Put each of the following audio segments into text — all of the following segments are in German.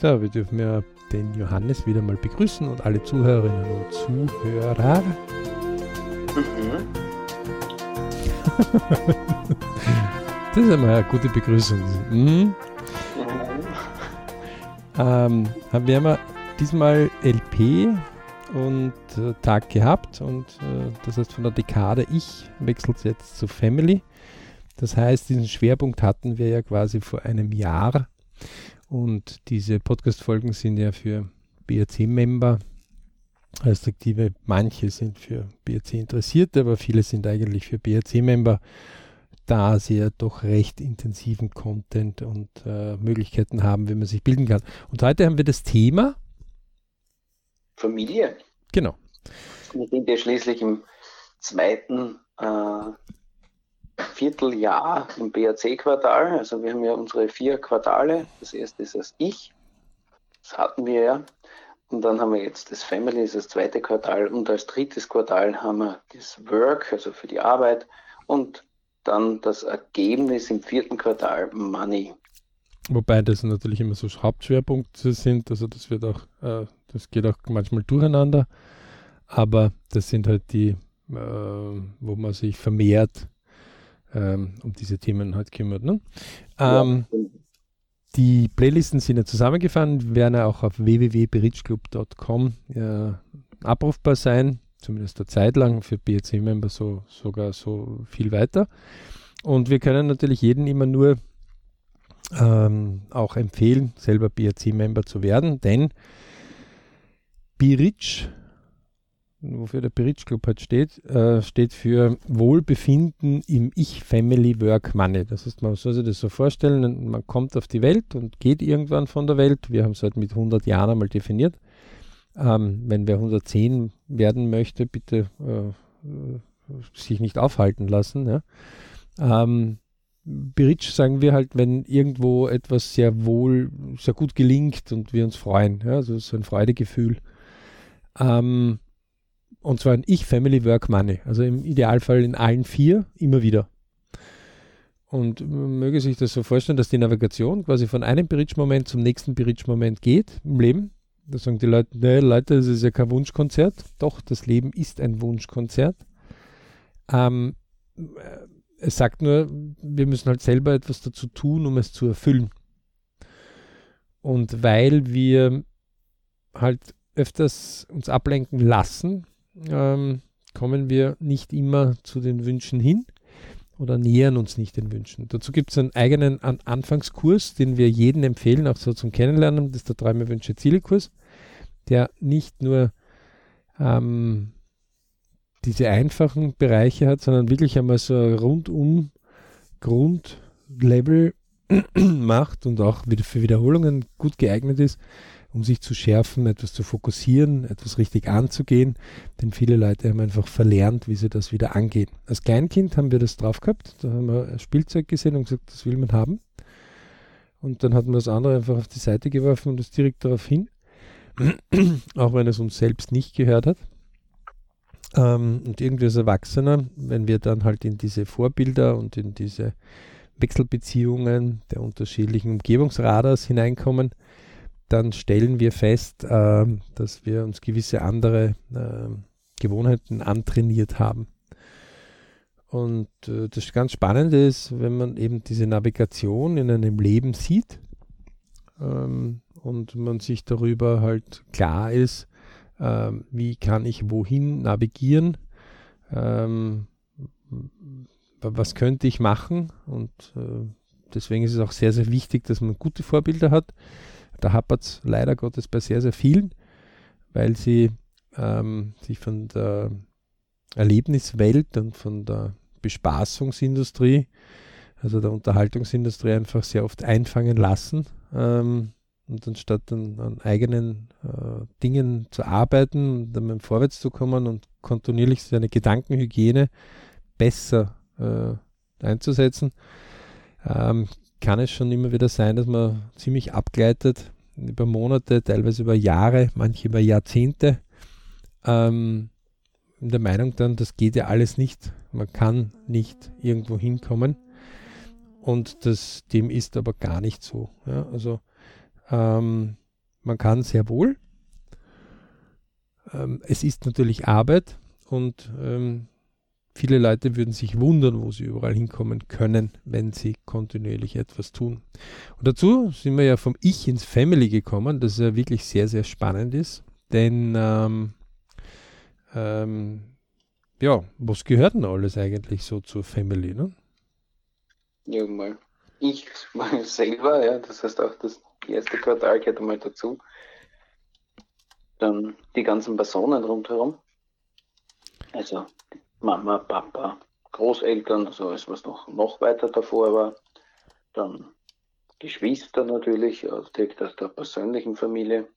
So, wir dürfen ja den Johannes wieder mal begrüßen und alle Zuhörerinnen und Zuhörer. Mhm. das ist einmal eine gute Begrüßung. Mhm. Mhm. Ähm, haben wir haben diesmal LP und äh, Tag gehabt und äh, das heißt von der Dekade Ich wechselt jetzt zu Family. Das heißt, diesen Schwerpunkt hatten wir ja quasi vor einem Jahr und diese Podcast-Folgen sind ja für BRC-Member, respektive manche sind für BRC-Interessierte, aber viele sind eigentlich für BRC-Member, da sie ja doch recht intensiven Content und äh, Möglichkeiten haben, wie man sich bilden kann. Und heute haben wir das Thema Familie. Genau. Wir sind ja schließlich im zweiten äh, Vierteljahr im BAC-Quartal. Also wir haben ja unsere vier Quartale. Das erste ist das Ich. Das hatten wir ja. Und dann haben wir jetzt das Family, das, zweite Quartal. Und als drittes Quartal haben wir das Work, also für die Arbeit. Und dann das Ergebnis im vierten Quartal Money. Wobei das natürlich immer so Hauptschwerpunkte sind. Also das wird auch, äh, das geht auch manchmal durcheinander. Aber das sind halt die, äh, wo man sich vermehrt ähm, um diese Themen halt kümmert. Ne? Ähm, ja. Die Playlisten sind ja zusammengefahren, werden ja auch auf www.berichclub.com äh, abrufbar sein, zumindest eine Zeit lang, für BRC-Member so, sogar so viel weiter. Und wir können natürlich jeden immer nur ähm, auch empfehlen, selber BRC-Member zu werden, denn Birich wofür der Bridge Club halt steht, äh, steht für Wohlbefinden im Ich, Family, Work, Money. Das heißt, man soll sich das so vorstellen, man kommt auf die Welt und geht irgendwann von der Welt. Wir haben es halt mit 100 Jahren einmal definiert. Ähm, wenn wer 110 werden möchte, bitte äh, sich nicht aufhalten lassen. Ja. Ähm, Bridge sagen wir halt, wenn irgendwo etwas sehr wohl, sehr gut gelingt und wir uns freuen. Ja, also so ein Freudegefühl. Ähm, und zwar in Ich, Family, Work, Money. Also im Idealfall in allen vier immer wieder. Und möge sich das so vorstellen, dass die Navigation quasi von einem Bridge-Moment zum nächsten Bridge-Moment geht im Leben. Da sagen die Leute, ne, Leute, das ist ja kein Wunschkonzert. Doch, das Leben ist ein Wunschkonzert. Ähm, äh, es sagt nur, wir müssen halt selber etwas dazu tun, um es zu erfüllen. Und weil wir halt öfters uns ablenken lassen ähm, kommen wir nicht immer zu den Wünschen hin oder nähern uns nicht den Wünschen. Dazu gibt es einen eigenen An Anfangskurs, den wir jedem empfehlen, auch so zum Kennenlernen. Das ist der Träume, Wünsche, Ziele-Kurs, der nicht nur ähm, diese einfachen Bereiche hat, sondern wirklich einmal so rundum Grundlevel macht und auch wieder für Wiederholungen gut geeignet ist, um sich zu schärfen, etwas zu fokussieren, etwas richtig anzugehen. Denn viele Leute haben einfach verlernt, wie sie das wieder angehen. Als Kleinkind haben wir das drauf gehabt. Da haben wir ein Spielzeug gesehen und gesagt, das will man haben. Und dann hatten wir das andere einfach auf die Seite geworfen und es direkt darauf hin. Auch wenn es uns selbst nicht gehört hat. Ähm, und irgendwie als Erwachsener, wenn wir dann halt in diese Vorbilder und in diese Wechselbeziehungen der unterschiedlichen Umgebungsradars hineinkommen, dann stellen wir fest, äh, dass wir uns gewisse andere äh, Gewohnheiten antrainiert haben. Und äh, das ganz Spannende ist, wenn man eben diese Navigation in einem Leben sieht ähm, und man sich darüber halt klar ist, ähm, wie kann ich wohin navigieren, ähm, was könnte ich machen und äh, deswegen ist es auch sehr, sehr wichtig, dass man gute Vorbilder hat da hapert es leider Gottes bei sehr, sehr vielen, weil sie ähm, sich von der Erlebniswelt und von der Bespaßungsindustrie, also der Unterhaltungsindustrie, einfach sehr oft einfangen lassen. Ähm, und anstatt an, an eigenen äh, Dingen zu arbeiten dann vorwärts zu kommen und kontinuierlich seine Gedankenhygiene besser äh, einzusetzen, ähm, kann es schon immer wieder sein, dass man ziemlich abgleitet über Monate, teilweise über Jahre, manche über Jahrzehnte. Ähm, in der Meinung dann, das geht ja alles nicht. Man kann nicht irgendwo hinkommen. Und das, dem ist aber gar nicht so. Ja, also ähm, man kann sehr wohl. Ähm, es ist natürlich Arbeit und ähm, viele Leute würden sich wundern, wo sie überall hinkommen können, wenn sie kontinuierlich etwas tun. Und dazu sind wir ja vom Ich ins Family gekommen, das ja wirklich sehr, sehr spannend ist. Denn ähm, ähm, ja, was gehört denn alles eigentlich so zur Family? Ne? Ja, mal ich selber, ja, das heißt auch das erste Quartal gehört einmal dazu. Dann die ganzen Personen rundherum. Also Mama, Papa, Großeltern, also alles, was noch, noch weiter davor war. Dann Geschwister natürlich, direkt aus der persönlichen Familie.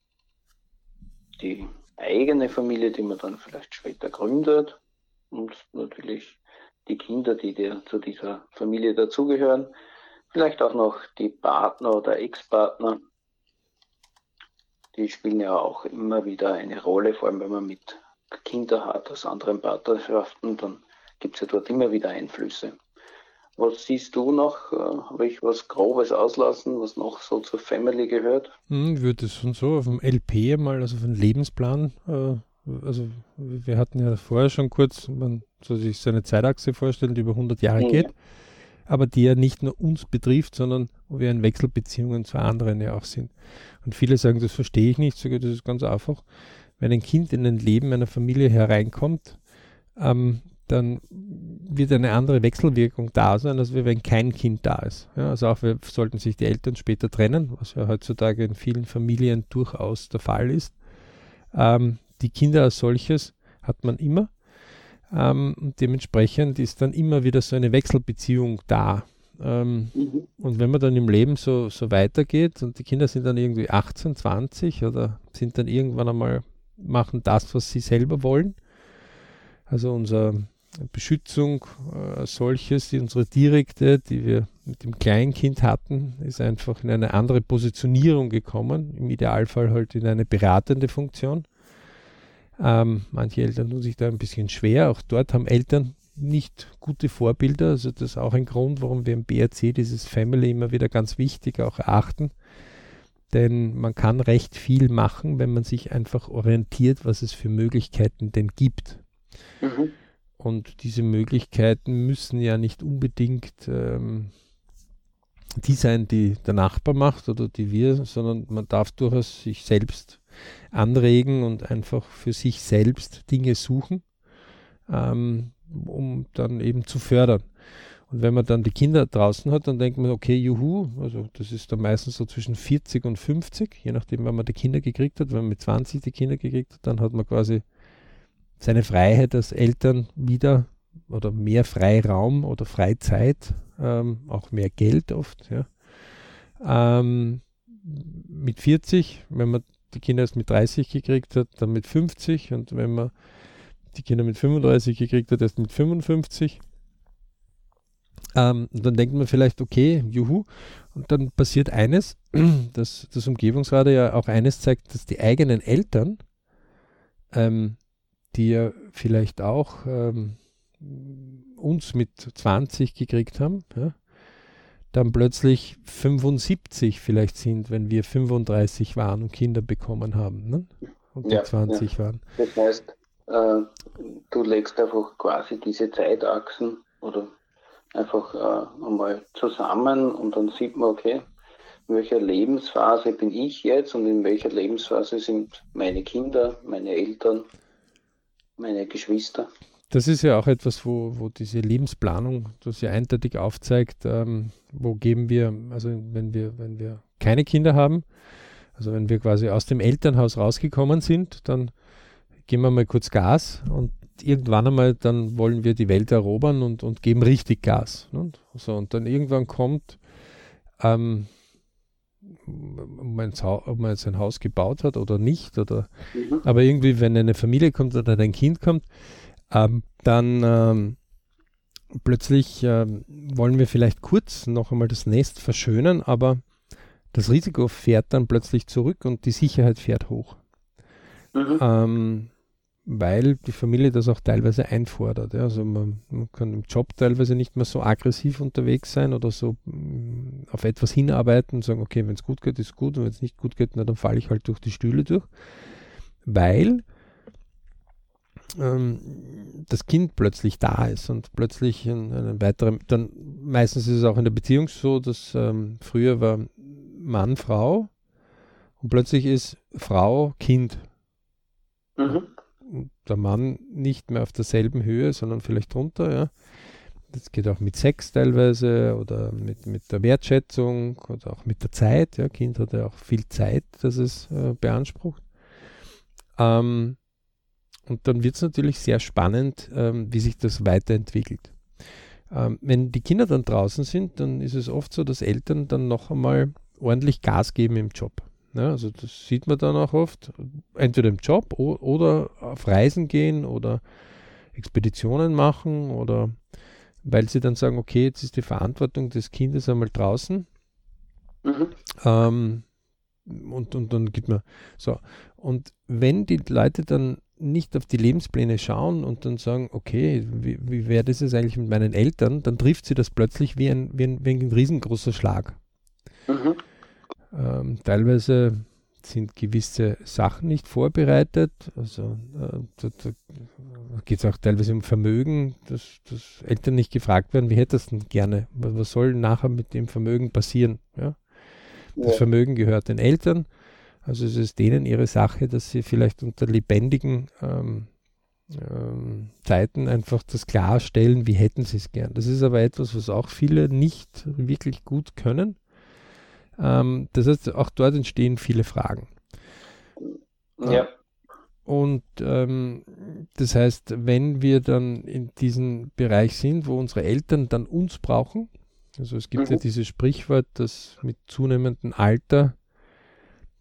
Die eigene Familie, die man dann vielleicht später gründet. Und natürlich die Kinder, die dir zu dieser Familie dazugehören. Vielleicht auch noch die Partner oder Ex-Partner. Die spielen ja auch immer wieder eine Rolle, vor allem wenn man mit Kindern hat aus anderen Partnerschaften, dann gibt es ja dort immer wieder Einflüsse. Was siehst du noch? Äh, Habe ich was Grobes auslassen, was noch so zur Family gehört? Hm, würde es schon so auf dem LP mal, also auf dem Lebensplan, äh, also wir hatten ja vorher schon kurz, man soll sich so eine Zeitachse vorstellen, die über 100 Jahre ja. geht aber die ja nicht nur uns betrifft, sondern wo wir in Wechselbeziehungen zu anderen ja auch sind. Und viele sagen, das verstehe ich nicht, sogar das ist ganz einfach. Wenn ein Kind in ein Leben einer Familie hereinkommt, ähm, dann wird eine andere Wechselwirkung da sein, als wenn kein Kind da ist. Ja, also auch sollten sich die Eltern später trennen, was ja heutzutage in vielen Familien durchaus der Fall ist. Ähm, die Kinder als solches hat man immer. Ähm, und dementsprechend ist dann immer wieder so eine Wechselbeziehung da. Ähm, mhm. Und wenn man dann im Leben so, so weitergeht und die Kinder sind dann irgendwie 18, 20 oder sind dann irgendwann einmal, machen das, was sie selber wollen. Also unsere Beschützung äh, solches, die unsere direkte, die wir mit dem Kleinkind hatten, ist einfach in eine andere Positionierung gekommen. Im Idealfall halt in eine beratende Funktion. Ähm, manche Eltern tun sich da ein bisschen schwer. Auch dort haben Eltern nicht gute Vorbilder. Also das ist auch ein Grund, warum wir im BRC dieses Family immer wieder ganz wichtig auch erachten. Denn man kann recht viel machen, wenn man sich einfach orientiert, was es für Möglichkeiten denn gibt. Mhm. Und diese Möglichkeiten müssen ja nicht unbedingt ähm, die sein, die der Nachbar macht oder die wir, sondern man darf durchaus sich selbst anregen und einfach für sich selbst Dinge suchen, ähm, um dann eben zu fördern. Wenn man dann die Kinder draußen hat, dann denkt man, okay, juhu, also das ist dann meistens so zwischen 40 und 50, je nachdem, wann man die Kinder gekriegt hat. Wenn man mit 20 die Kinder gekriegt hat, dann hat man quasi seine Freiheit als Eltern wieder oder mehr Freiraum oder Freizeit, ähm, auch mehr Geld oft. Ja. Ähm, mit 40, wenn man die Kinder erst mit 30 gekriegt hat, dann mit 50 und wenn man die Kinder mit 35 gekriegt hat, erst mit 55. Ähm, dann denkt man vielleicht, okay, juhu. Und dann passiert eines, dass das Umgebungsrat ja auch eines zeigt, dass die eigenen Eltern, ähm, die ja vielleicht auch ähm, uns mit 20 gekriegt haben, ja, dann plötzlich 75 vielleicht sind, wenn wir 35 waren und Kinder bekommen haben ne? und ja, 20 ja. waren. Das heißt, äh, du legst einfach quasi diese Zeitachsen oder einfach äh, einmal zusammen und dann sieht man, okay, in welcher Lebensphase bin ich jetzt und in welcher Lebensphase sind meine Kinder, meine Eltern, meine Geschwister. Das ist ja auch etwas, wo, wo diese Lebensplanung das ja eindeutig aufzeigt, ähm, wo geben wir, also wenn wir, wenn wir keine Kinder haben, also wenn wir quasi aus dem Elternhaus rausgekommen sind, dann geben wir mal kurz Gas und irgendwann einmal dann wollen wir die Welt erobern und, und geben richtig Gas. Ne? So, und dann irgendwann kommt, ähm, ob man jetzt ein Haus gebaut hat oder nicht, oder mhm. aber irgendwie, wenn eine Familie kommt oder ein Kind kommt, ähm, dann ähm, plötzlich ähm, wollen wir vielleicht kurz noch einmal das Nest verschönern, aber das Risiko fährt dann plötzlich zurück und die Sicherheit fährt hoch. Mhm. Weil die Familie das auch teilweise einfordert. Ja. Also man, man, kann im Job teilweise nicht mehr so aggressiv unterwegs sein oder so mm, auf etwas hinarbeiten und sagen, okay, wenn es gut geht, ist gut und wenn es nicht gut geht, na, dann falle ich halt durch die Stühle durch. Weil ähm, das Kind plötzlich da ist und plötzlich ein, ein weiterer, dann meistens ist es auch in der Beziehung so, dass ähm, früher war Mann, Frau und plötzlich ist Frau, Kind. Mhm der Mann nicht mehr auf derselben Höhe, sondern vielleicht drunter, ja. Das geht auch mit Sex teilweise oder mit, mit der Wertschätzung oder auch mit der Zeit. Ja, Kind hat ja auch viel Zeit, das es äh, beansprucht. Ähm, und dann wird es natürlich sehr spannend, ähm, wie sich das weiterentwickelt. Ähm, wenn die Kinder dann draußen sind, dann ist es oft so, dass Eltern dann noch einmal ordentlich Gas geben im Job. Ja, also das sieht man dann auch oft, entweder im Job oder auf Reisen gehen oder Expeditionen machen oder weil sie dann sagen, okay, jetzt ist die Verantwortung des Kindes einmal draußen. Mhm. Ähm, und, und dann gibt man so. Und wenn die Leute dann nicht auf die Lebenspläne schauen und dann sagen, okay, wie, wie wäre das jetzt eigentlich mit meinen Eltern, dann trifft sie das plötzlich wie ein, wie ein, wie ein riesengroßer Schlag. Mhm. Ähm, teilweise sind gewisse Sachen nicht vorbereitet. Also äh, da, da geht es auch teilweise um Vermögen, dass, dass, Eltern nicht gefragt werden, wie hättest du denn gerne? Was, was, soll nachher mit dem Vermögen passieren? Ja? Das ja. Vermögen gehört den Eltern. Also es ist denen ihre Sache, dass sie vielleicht unter lebendigen ähm, ähm, Zeiten einfach das klarstellen, wie hätten sie es gern. Das ist aber etwas, was auch viele nicht wirklich gut können. Ähm, das heißt, auch dort entstehen viele Fragen. Ja. Und ähm, das heißt, wenn wir dann in diesem Bereich sind, wo unsere Eltern dann uns brauchen, also es gibt mhm. ja dieses Sprichwort, dass mit zunehmendem Alter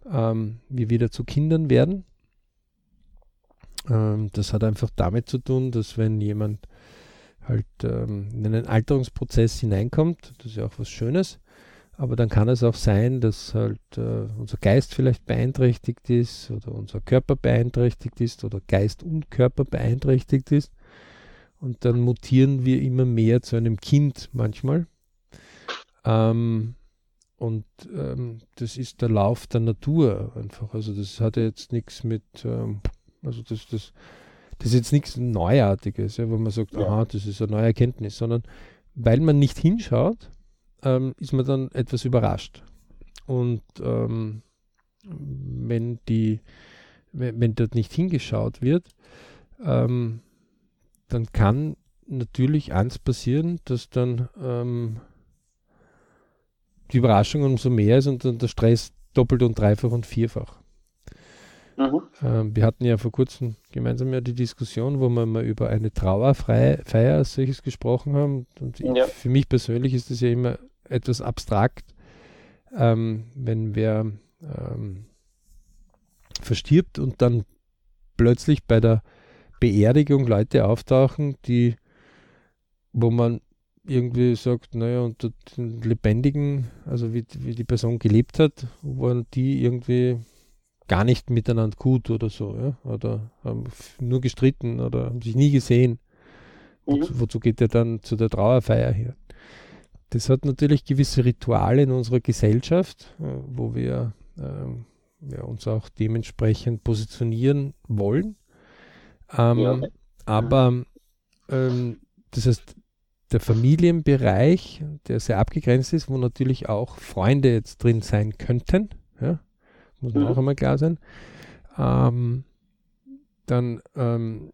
ähm, wir wieder zu Kindern werden. Ähm, das hat einfach damit zu tun, dass wenn jemand halt ähm, in einen Alterungsprozess hineinkommt, das ist ja auch was Schönes, aber dann kann es auch sein, dass halt äh, unser Geist vielleicht beeinträchtigt ist oder unser Körper beeinträchtigt ist oder Geist und Körper beeinträchtigt ist. Und dann mutieren wir immer mehr zu einem Kind manchmal. Ähm, und ähm, das ist der Lauf der Natur einfach. Also das hat jetzt nichts mit, ähm, also das, das, das ist jetzt nichts Neuartiges, ja, wo man sagt, ja. aha, das ist eine neue Erkenntnis, sondern weil man nicht hinschaut, ähm, ist man dann etwas überrascht. Und ähm, wenn die, wenn, wenn, dort nicht hingeschaut wird, ähm, dann kann natürlich eins passieren, dass dann ähm, die Überraschung umso mehr ist und dann der Stress doppelt und dreifach und vierfach. Mhm. Ähm, wir hatten ja vor kurzem gemeinsam ja die Diskussion, wo wir mal über eine Trauerfeier als solches gesprochen haben. Und ja. für mich persönlich ist das ja immer etwas abstrakt, ähm, wenn wer ähm, verstirbt und dann plötzlich bei der Beerdigung Leute auftauchen, die, wo man irgendwie sagt, naja, unter den Lebendigen, also wie, wie die Person gelebt hat, waren die irgendwie gar nicht miteinander gut oder so, ja? oder haben nur gestritten oder haben sich nie gesehen. Mhm. Wozu, wozu, geht er dann zu der Trauerfeier hier? Das hat natürlich gewisse Rituale in unserer Gesellschaft, äh, wo wir äh, ja, uns auch dementsprechend positionieren wollen. Ähm, ja. Aber ähm, das heißt, der Familienbereich, der sehr abgegrenzt ist, wo natürlich auch Freunde jetzt drin sein könnten, ja, muss man mhm. auch einmal klar sein. Ähm, dann, ähm,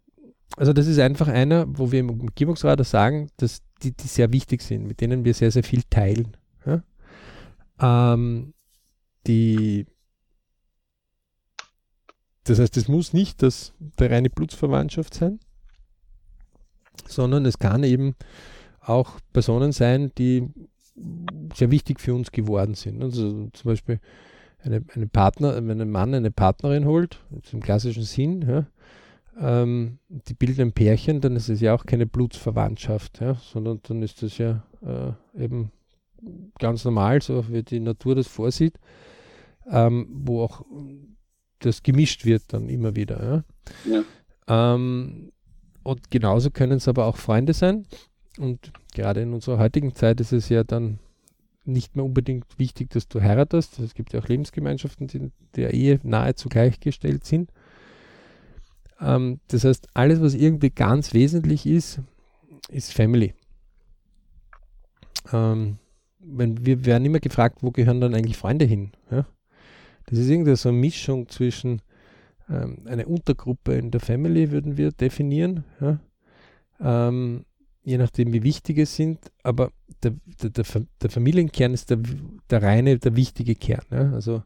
also das ist einfach einer, wo wir im Umgebungsrat sagen, dass die, die sehr wichtig sind, mit denen wir sehr, sehr viel teilen. Ja? Ähm, die, das heißt, es muss nicht das, der reine Blutsverwandtschaft sein, sondern es kann eben auch Personen sein, die sehr wichtig für uns geworden sind. Also zum Beispiel eine, eine Partner, wenn ein Mann eine Partnerin holt, im klassischen Sinn, ja, ähm, die bilden ein Pärchen, dann ist es ja auch keine Blutsverwandtschaft, ja, sondern dann ist das ja äh, eben ganz normal, so wie die Natur das vorsieht, ähm, wo auch das gemischt wird dann immer wieder. Ja. ja. Ähm, und genauso können es aber auch Freunde sein. Und gerade in unserer heutigen Zeit ist es ja dann nicht mehr unbedingt wichtig, dass du heiratest. Es gibt ja auch Lebensgemeinschaften, die der Ehe nahezu gleichgestellt sind. Ähm, das heißt, alles, was irgendwie ganz wesentlich ist, ist Family. Ähm, wenn wir werden immer gefragt, wo gehören dann eigentlich Freunde hin? Ja? Das ist irgendwie so eine Mischung zwischen ähm, eine Untergruppe in der Family, würden wir definieren. Ja? Ähm, je nachdem, wie wichtig es sind, aber der, der, der, der Familienkern ist der, der reine, der wichtige Kern. Ja? Also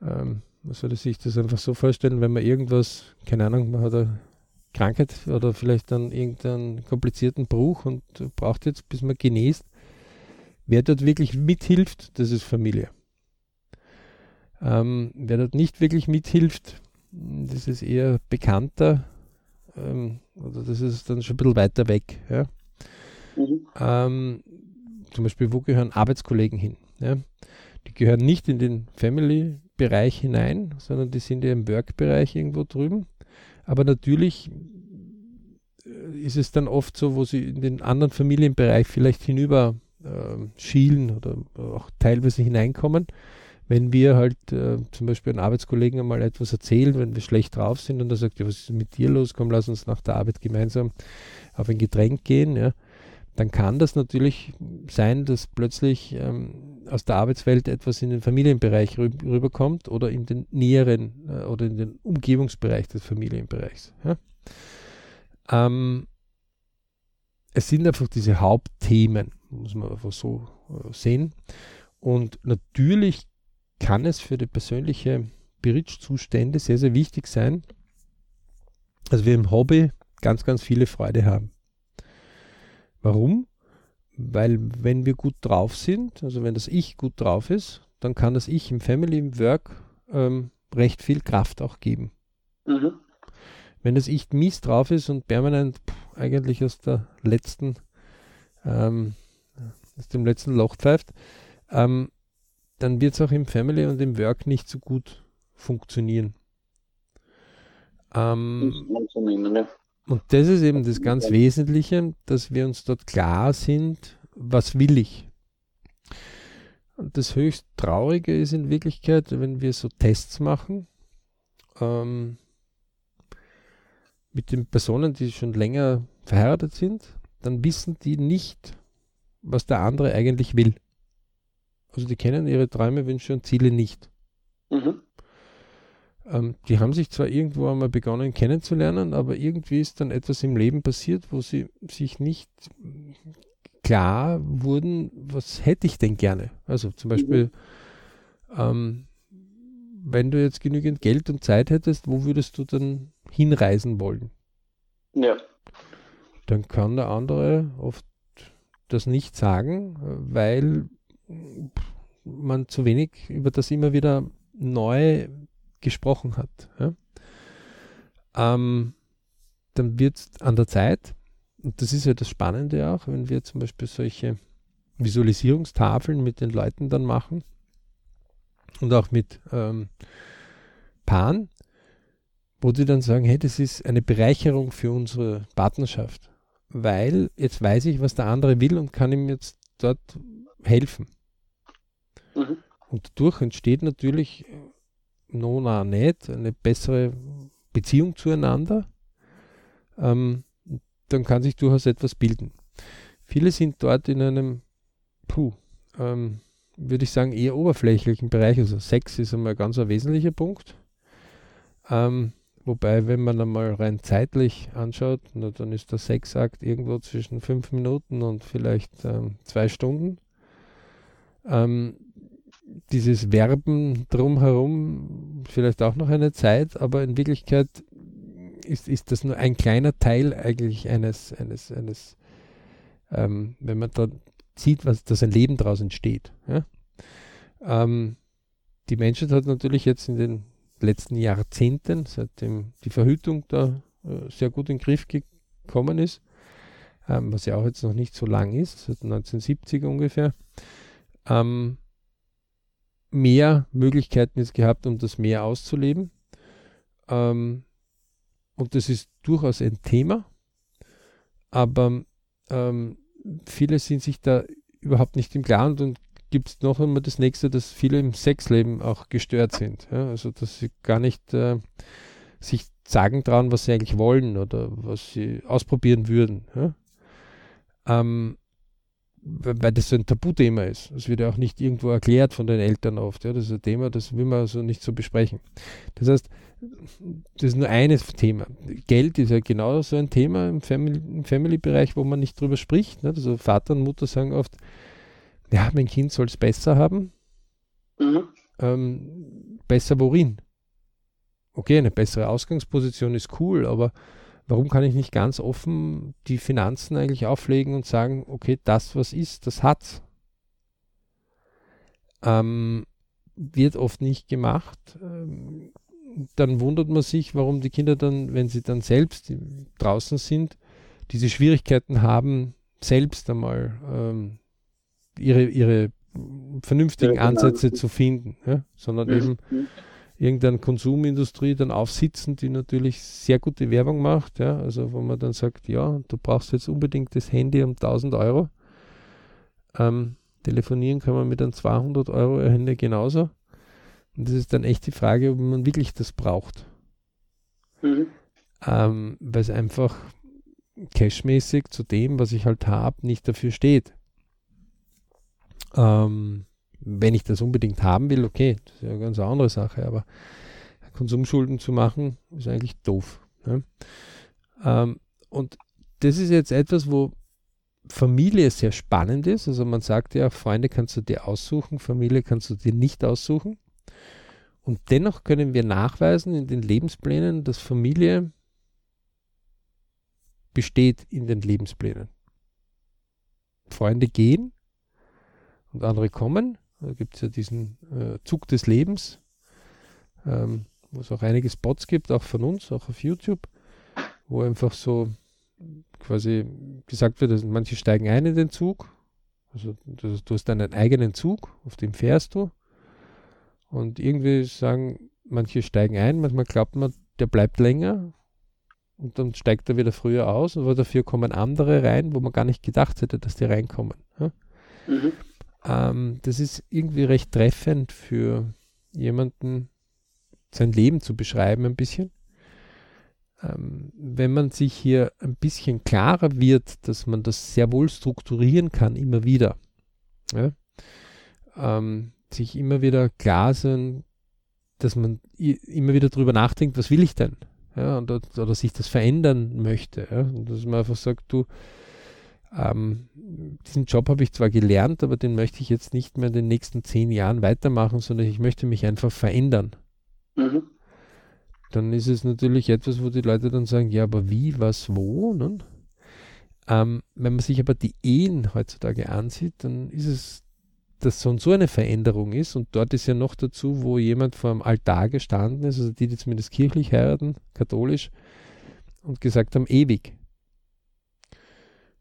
ähm, man sollte sich das einfach so vorstellen, wenn man irgendwas, keine Ahnung, man hat eine Krankheit oder vielleicht dann irgendeinen komplizierten Bruch und braucht jetzt, bis man genießt, wer dort wirklich mithilft, das ist Familie. Ähm, wer dort nicht wirklich mithilft, das ist eher bekannter, ähm, oder das ist dann schon ein bisschen weiter weg. Ja? Mhm. Ähm, zum Beispiel, wo gehören Arbeitskollegen hin? Ja? Die gehören nicht in den Family-Bereich hinein, sondern die sind ja im Work-Bereich irgendwo drüben. Aber natürlich äh, ist es dann oft so, wo sie in den anderen Familienbereich vielleicht hinüber äh, schielen oder auch teilweise hineinkommen wenn wir halt äh, zum Beispiel einen Arbeitskollegen einmal etwas erzählen, wenn wir schlecht drauf sind und er sagt, ja, was ist mit dir los? Komm, lass uns nach der Arbeit gemeinsam auf ein Getränk gehen, ja, dann kann das natürlich sein, dass plötzlich ähm, aus der Arbeitswelt etwas in den Familienbereich rü rüberkommt oder in den näheren äh, oder in den Umgebungsbereich des Familienbereichs. Ja. Ähm, es sind einfach diese Hauptthemen, muss man einfach so äh, sehen. Und natürlich kann es für die persönliche Bridge-Zustände sehr, sehr wichtig sein, dass wir im Hobby ganz, ganz viele Freude haben. Warum? Weil wenn wir gut drauf sind, also wenn das Ich gut drauf ist, dann kann das Ich im Family, im Work ähm, recht viel Kraft auch geben. Mhm. Wenn das Ich mies drauf ist und permanent pff, eigentlich aus der letzten, ähm, aus dem letzten Loch pfeift, ähm, dann wird es auch im Family und im Work nicht so gut funktionieren. Ähm, und das ist eben das ganz Wesentliche, dass wir uns dort klar sind, was will ich. Und das höchst Traurige ist in Wirklichkeit, wenn wir so Tests machen ähm, mit den Personen, die schon länger verheiratet sind, dann wissen die nicht, was der andere eigentlich will. Also die kennen ihre Träume, Wünsche und Ziele nicht. Mhm. Ähm, die haben sich zwar irgendwo einmal begonnen kennenzulernen, aber irgendwie ist dann etwas im Leben passiert, wo sie sich nicht klar wurden, was hätte ich denn gerne. Also zum Beispiel, mhm. ähm, wenn du jetzt genügend Geld und Zeit hättest, wo würdest du dann hinreisen wollen? Ja. Dann kann der andere oft das nicht sagen, weil man zu wenig über das immer wieder neu gesprochen hat. Ja? Ähm, dann wird es an der Zeit, und das ist ja das Spannende auch, wenn wir zum Beispiel solche Visualisierungstafeln mit den Leuten dann machen und auch mit ähm, Paaren, wo die dann sagen, hey, das ist eine Bereicherung für unsere Partnerschaft, weil jetzt weiß ich, was der andere will und kann ihm jetzt dort helfen. Mhm. Und dadurch entsteht natürlich nona nicht eine bessere Beziehung zueinander. Ähm, dann kann sich durchaus etwas bilden. Viele sind dort in einem, puh, ähm, würde ich sagen, eher oberflächlichen Bereich. Also Sex ist einmal ganz ein wesentlicher Punkt. Ähm, wobei, wenn man einmal rein zeitlich anschaut, na, dann ist der Sexakt irgendwo zwischen fünf Minuten und vielleicht ähm, zwei Stunden. Ähm, dieses Werben drumherum vielleicht auch noch eine Zeit, aber in Wirklichkeit ist, ist das nur ein kleiner Teil eigentlich eines, eines, eines ähm, wenn man da sieht, was, dass ein Leben daraus entsteht. Ja? Ähm, die Menschheit hat natürlich jetzt in den letzten Jahrzehnten, seitdem die Verhütung da äh, sehr gut in den Griff gekommen ist, ähm, was ja auch jetzt noch nicht so lang ist, seit 1970 ungefähr, ähm, mehr Möglichkeiten jetzt gehabt, um das mehr auszuleben. Ähm, und das ist durchaus ein Thema, aber ähm, viele sind sich da überhaupt nicht im Klaren und gibt es noch einmal das nächste, dass viele im Sexleben auch gestört sind. Ja? Also dass sie gar nicht äh, sich sagen trauen, was sie eigentlich wollen oder was sie ausprobieren würden. Ja? Ähm, weil das so ein Tabuthema ist. Das wird ja auch nicht irgendwo erklärt von den Eltern oft. Ja? Das ist ein Thema, das will man also nicht so besprechen. Das heißt, das ist nur eines Thema. Geld ist ja genau so ein Thema im Family-Bereich, Family wo man nicht drüber spricht. Ne? Also Vater und Mutter sagen oft, ja, mein Kind soll es besser haben. Mhm. Ähm, besser worin? Okay, eine bessere Ausgangsposition ist cool, aber warum kann ich nicht ganz offen die Finanzen eigentlich auflegen und sagen, okay, das, was ist, das hat's. Ähm, wird oft nicht gemacht. Ähm, dann wundert man sich, warum die Kinder dann, wenn sie dann selbst draußen sind, diese Schwierigkeiten haben, selbst einmal ähm, ihre, ihre vernünftigen genau. Ansätze zu finden, ja? sondern mhm. eben irgendeine Konsumindustrie dann aufsitzen, die natürlich sehr gute Werbung macht, ja, also wo man dann sagt, ja, du brauchst jetzt unbedingt das Handy um 1000 Euro, ähm, telefonieren kann man mit einem 200 Euro Handy genauso und das ist dann echt die Frage, ob man wirklich das braucht. Mhm. Ähm, weil es einfach cashmäßig zu dem, was ich halt habe, nicht dafür steht. Ähm, wenn ich das unbedingt haben will, okay, das ist ja eine ganz andere Sache, aber Konsumschulden zu machen, ist eigentlich doof. Ne? Ähm, und das ist jetzt etwas, wo Familie sehr spannend ist. Also man sagt ja, Freunde kannst du dir aussuchen, Familie kannst du dir nicht aussuchen. Und dennoch können wir nachweisen in den Lebensplänen, dass Familie besteht in den Lebensplänen. Freunde gehen und andere kommen. Da gibt es ja diesen äh, Zug des Lebens, ähm, wo es auch einige Spots gibt, auch von uns, auch auf YouTube, wo einfach so quasi gesagt wird, dass manche steigen ein in den Zug. Also du, du hast einen eigenen Zug, auf dem fährst du und irgendwie sagen, manche steigen ein, manchmal glaubt man, der bleibt länger und dann steigt er wieder früher aus, aber dafür kommen andere rein, wo man gar nicht gedacht hätte, dass die reinkommen. Ja? Mhm. Ähm, das ist irgendwie recht treffend für jemanden, sein Leben zu beschreiben ein bisschen. Ähm, wenn man sich hier ein bisschen klarer wird, dass man das sehr wohl strukturieren kann, immer wieder. Ja? Ähm, sich immer wieder klar sein, dass man immer wieder darüber nachdenkt, was will ich denn? Ja, und, oder sich das verändern möchte. Ja? Und dass man einfach sagt, du, ähm, diesen Job habe ich zwar gelernt, aber den möchte ich jetzt nicht mehr in den nächsten zehn Jahren weitermachen, sondern ich möchte mich einfach verändern. Mhm. Dann ist es natürlich etwas, wo die Leute dann sagen, ja, aber wie, was, wo? Ne? Ähm, wenn man sich aber die Ehen heutzutage ansieht, dann ist es das so und so eine Veränderung ist. Und dort ist ja noch dazu, wo jemand vor einem Altar gestanden ist, also die, die zumindest kirchlich heiraten, katholisch, und gesagt haben, ewig.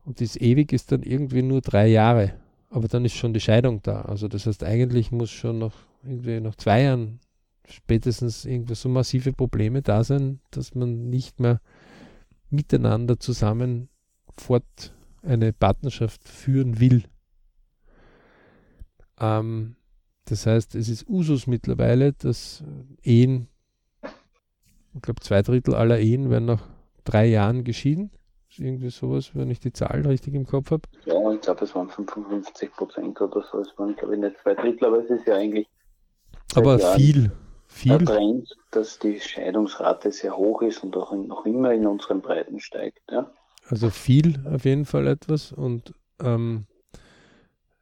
Und das ewig ist dann irgendwie nur drei Jahre. Aber dann ist schon die Scheidung da. Also das heißt, eigentlich muss schon noch irgendwie nach zwei Jahren spätestens irgendwie so massive Probleme da sein, dass man nicht mehr miteinander zusammen fort eine Partnerschaft führen will. Ähm, das heißt, es ist Usus mittlerweile, dass Ehen, ich glaube, zwei Drittel aller Ehen werden nach drei Jahren geschieden. Irgendwie sowas, wenn ich die Zahl richtig im Kopf habe. Ja, ich glaube, es waren 55 Prozent oder so. Es waren, glaube ich, nicht zwei Drittel, aber es ist ja eigentlich. Aber viel, viel. Der Trend, dass die Scheidungsrate sehr hoch ist und auch noch immer in unseren Breiten steigt. Ja? Also viel auf jeden Fall etwas und ähm,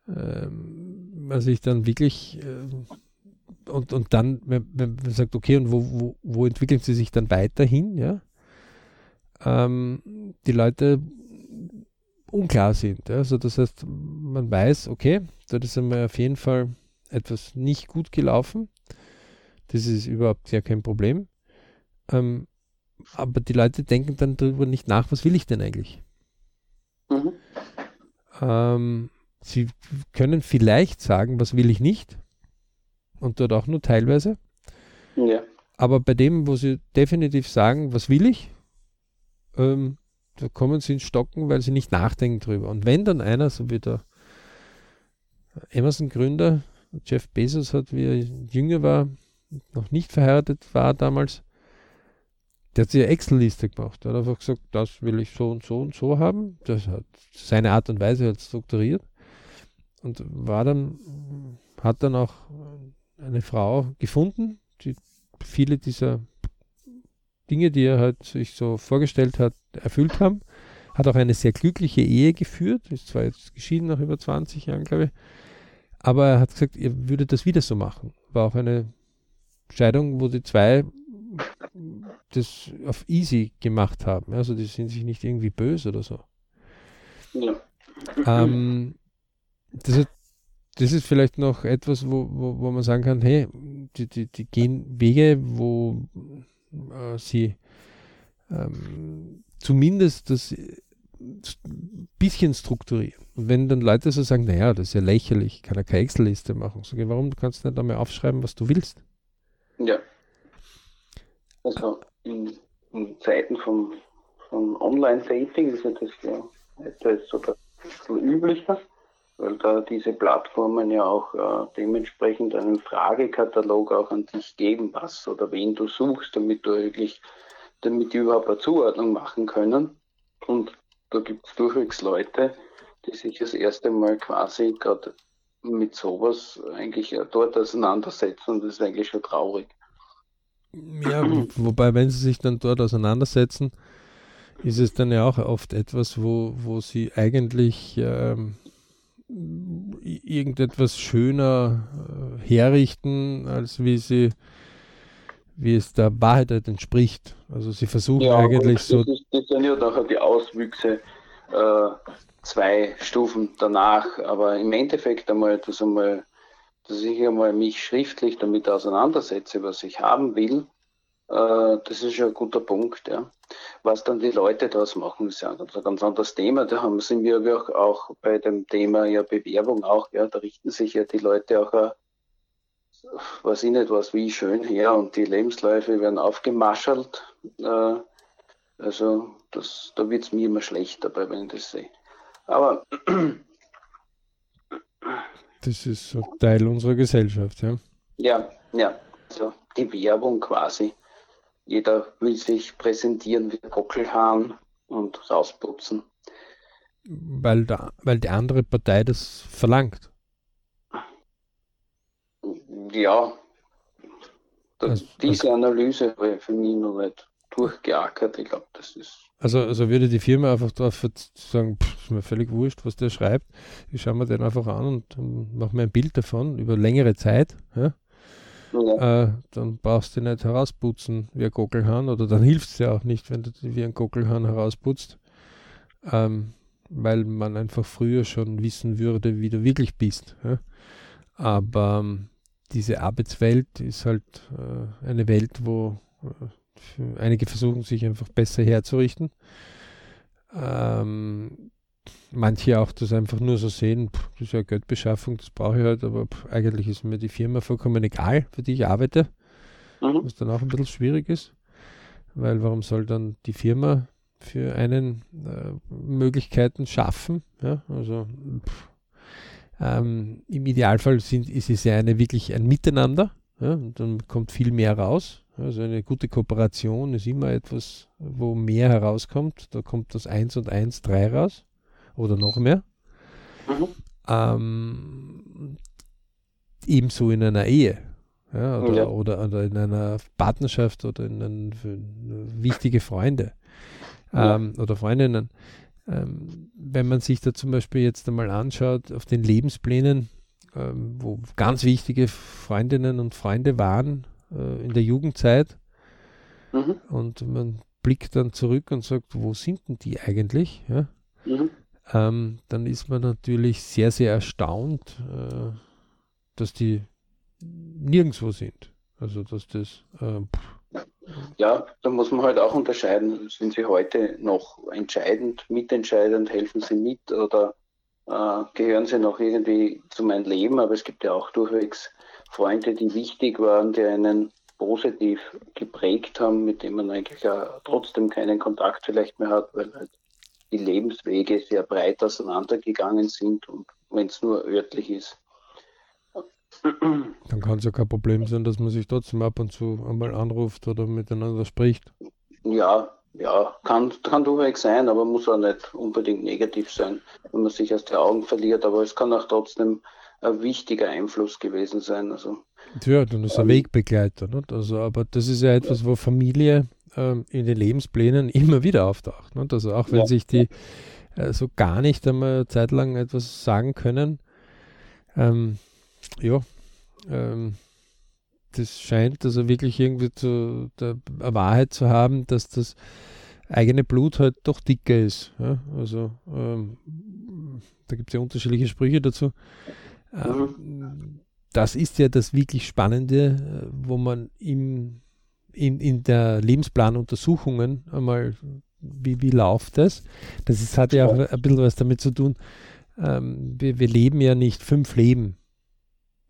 ähm, man sich dann wirklich äh, und, und dann, wenn, wenn man sagt, okay, und wo, wo, wo entwickeln sie sich dann weiterhin, ja? Ähm, die Leute unklar sind. Also das heißt, man weiß, okay, dort ist einmal auf jeden Fall etwas nicht gut gelaufen. Das ist überhaupt ja kein Problem. Ähm, aber die Leute denken dann darüber nicht nach, was will ich denn eigentlich? Mhm. Ähm, Sie können vielleicht sagen, was will ich nicht. Und dort auch nur teilweise. Ja. Aber bei dem, wo Sie definitiv sagen, was will ich, ähm, da kommen sie ins Stocken, weil sie nicht nachdenken drüber. Und wenn dann einer, so wie der Amazon-Gründer, Jeff Bezos hat, wie er jünger war, noch nicht verheiratet war damals, der hat sich eine Excel-Liste gemacht. Der hat einfach gesagt, das will ich so und so und so haben. Das hat seine Art und Weise halt strukturiert. Und war dann, hat dann auch eine Frau gefunden, die viele dieser Dinge, die er halt sich so vorgestellt hat, erfüllt haben. Hat auch eine sehr glückliche Ehe geführt, ist zwar jetzt geschieden nach über 20 Jahren, glaube ich. Aber er hat gesagt, er würde das wieder so machen. War auch eine Scheidung, wo die zwei das auf easy gemacht haben. Also die sind sich nicht irgendwie böse oder so. Ja. Ähm, das, ist, das ist vielleicht noch etwas, wo, wo, wo man sagen kann, hey, die, die, die gehen Wege, wo äh, sie ähm, zumindest das bisschen strukturieren. Und wenn dann Leute so sagen, naja, das ist ja lächerlich, ich kann ja keine Excel-Liste machen, ich, warum du kannst nicht einmal aufschreiben, was du willst? Ja. Also in, in Zeiten von, von Online-Dating ist ja das ja etwas so üblicher, weil da diese Plattformen ja auch äh, dementsprechend einen Fragekatalog auch an dich geben, was oder wen du suchst, damit du wirklich, damit die überhaupt eine Zuordnung machen können. Und da gibt es durchwegs Leute, die sich das erste Mal quasi gerade mit sowas eigentlich dort auseinandersetzen und das ist eigentlich schon traurig. Ja, wobei, wenn sie sich dann dort auseinandersetzen, ist es dann ja auch oft etwas, wo, wo sie eigentlich ähm, irgendetwas schöner äh, herrichten, als wie sie wie es der Wahrheit entspricht. Also sie versuchen ja, eigentlich das so. Ist, das sind ja nachher die Auswüchse äh, zwei Stufen danach, aber im Endeffekt einmal, dass einmal, dass ich einmal mich schriftlich damit auseinandersetze, was ich haben will, das ist ja ein guter Punkt, ja. Was dann die Leute daraus machen, ist ja ein ganz anderes Thema. Da haben, sind wir auch, auch bei dem Thema ja Bewerbung auch, ja, da richten sich ja die Leute auch äh, weiß ich nicht was, wie schön her und die Lebensläufe werden aufgemaschelt. Äh, also das, da wird es mir immer schlecht dabei, wenn ich das sehe. Aber das ist so Teil unserer Gesellschaft, ja. Ja, ja. Also die Werbung quasi. Jeder will sich präsentieren wie Gockelhahn und rausputzen. Weil, da, weil die andere Partei das verlangt ja, also, diese also, Analyse habe ich für mich noch nicht durchgeackert. Ich glaube, das ist. Also, also würde die Firma einfach darauf sagen, pff, ist mir völlig wurscht, was der schreibt. Ich schaue mir den einfach an und, und mache mir ein Bild davon über längere Zeit. Ja? Ja. Äh, dann brauchst du nicht herausputzen wie ein Gockelhahn oder dann hilft es dir auch nicht, wenn du wie ein Gockelhahn herausputzt. Ähm, weil man einfach früher schon wissen würde, wie du wirklich bist. Ja? Aber ähm, diese Arbeitswelt ist halt äh, eine Welt, wo äh, einige versuchen, sich einfach besser herzurichten. Ähm, manche auch das einfach nur so sehen, pff, das ist ja Geldbeschaffung, das brauche ich halt, aber pff, eigentlich ist mir die Firma vollkommen egal, für die ich arbeite, mhm. was dann auch ein bisschen schwierig ist, weil warum soll dann die Firma für einen äh, Möglichkeiten schaffen? Ja? Also pff, ähm, Im Idealfall sind, ist es ja eine, wirklich ein Miteinander. Ja, und dann kommt viel mehr raus. Also eine gute Kooperation ist immer etwas, wo mehr herauskommt. Da kommt das 1 und 1, 3 raus. Oder noch mehr. Mhm. Ähm, ebenso in einer Ehe. Ja, oder, ja. Oder, oder, in einer Partnerschaft oder in, in, in wichtige Freunde ähm, ja. oder Freundinnen. Ähm, wenn man sich da zum Beispiel jetzt einmal anschaut auf den Lebensplänen, ähm, wo ganz wichtige Freundinnen und Freunde waren äh, in der Jugendzeit mhm. und man blickt dann zurück und sagt, wo sind denn die eigentlich? Ja? Mhm. Ähm, dann ist man natürlich sehr, sehr erstaunt, äh, dass die nirgendwo sind. Also dass das äh, ja, da muss man halt auch unterscheiden, sind sie heute noch entscheidend, mitentscheidend, helfen sie mit oder äh, gehören sie noch irgendwie zu meinem Leben, aber es gibt ja auch durchwegs Freunde, die wichtig waren, die einen positiv geprägt haben, mit dem man eigentlich ja trotzdem keinen Kontakt vielleicht mehr hat, weil halt die Lebenswege sehr breit auseinandergegangen sind und wenn es nur örtlich ist. Dann kann es ja kein Problem sein, dass man sich trotzdem ab und zu einmal anruft oder miteinander spricht. Ja, ja, kann, kann durchaus sein, aber muss auch nicht unbedingt negativ sein, wenn man sich aus den Augen verliert. Aber es kann auch trotzdem ein wichtiger Einfluss gewesen sein. Also, ja, dann ist ein Wegbegleiter. Nicht? Also, aber das ist ja etwas, wo Familie ähm, in den Lebensplänen immer wieder auftaucht. Nicht? Also auch wenn ja. sich die äh, so gar nicht einmal zeitlang etwas sagen können, ähm, ja, ähm, das scheint also wirklich irgendwie zu der Wahrheit zu haben, dass das eigene Blut halt doch dicker ist. Ja? Also ähm, da gibt es ja unterschiedliche Sprüche dazu. Ähm, das ist ja das wirklich Spannende, äh, wo man im, in, in der Lebensplanuntersuchungen einmal, wie, wie läuft das? Das ist, hat ja auch ein bisschen was damit zu tun. Ähm, wir, wir leben ja nicht fünf Leben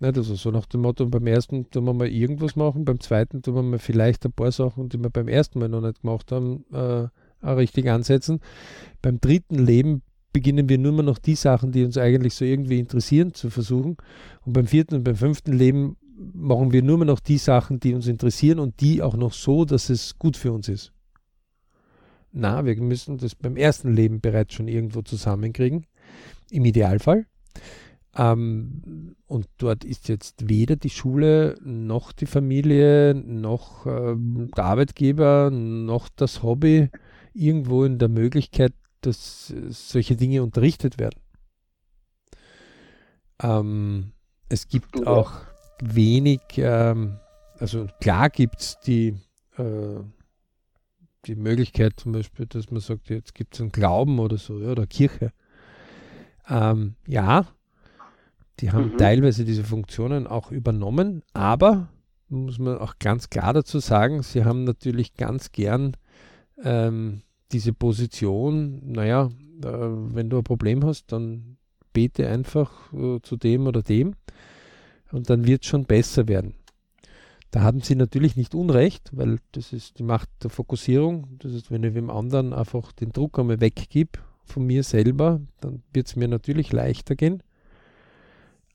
nicht? Also so nach dem Motto, beim ersten tun wir mal irgendwas machen, beim zweiten tun wir mal vielleicht ein paar Sachen, die wir beim ersten Mal noch nicht gemacht haben, äh, auch richtig ansetzen. Beim dritten Leben beginnen wir nur mal noch die Sachen, die uns eigentlich so irgendwie interessieren, zu versuchen. Und beim vierten und beim fünften Leben machen wir nur mal noch die Sachen, die uns interessieren und die auch noch so, dass es gut für uns ist. Na, wir müssen das beim ersten Leben bereits schon irgendwo zusammenkriegen. Im Idealfall. Ähm, und dort ist jetzt weder die Schule noch die Familie noch ähm, der Arbeitgeber noch das Hobby irgendwo in der Möglichkeit, dass solche Dinge unterrichtet werden. Ähm, es gibt auch wenig, ähm, also klar gibt es die, äh, die Möglichkeit zum Beispiel, dass man sagt, jetzt gibt es einen Glauben oder so, ja, oder Kirche. Ähm, ja, die haben mhm. teilweise diese Funktionen auch übernommen, aber muss man auch ganz klar dazu sagen, sie haben natürlich ganz gern ähm, diese Position, naja, äh, wenn du ein Problem hast, dann bete einfach äh, zu dem oder dem und dann wird es schon besser werden. Da haben sie natürlich nicht Unrecht, weil das ist die Macht der Fokussierung. Das ist, wenn ich dem anderen einfach den Druck einmal weggib von mir selber, dann wird es mir natürlich leichter gehen.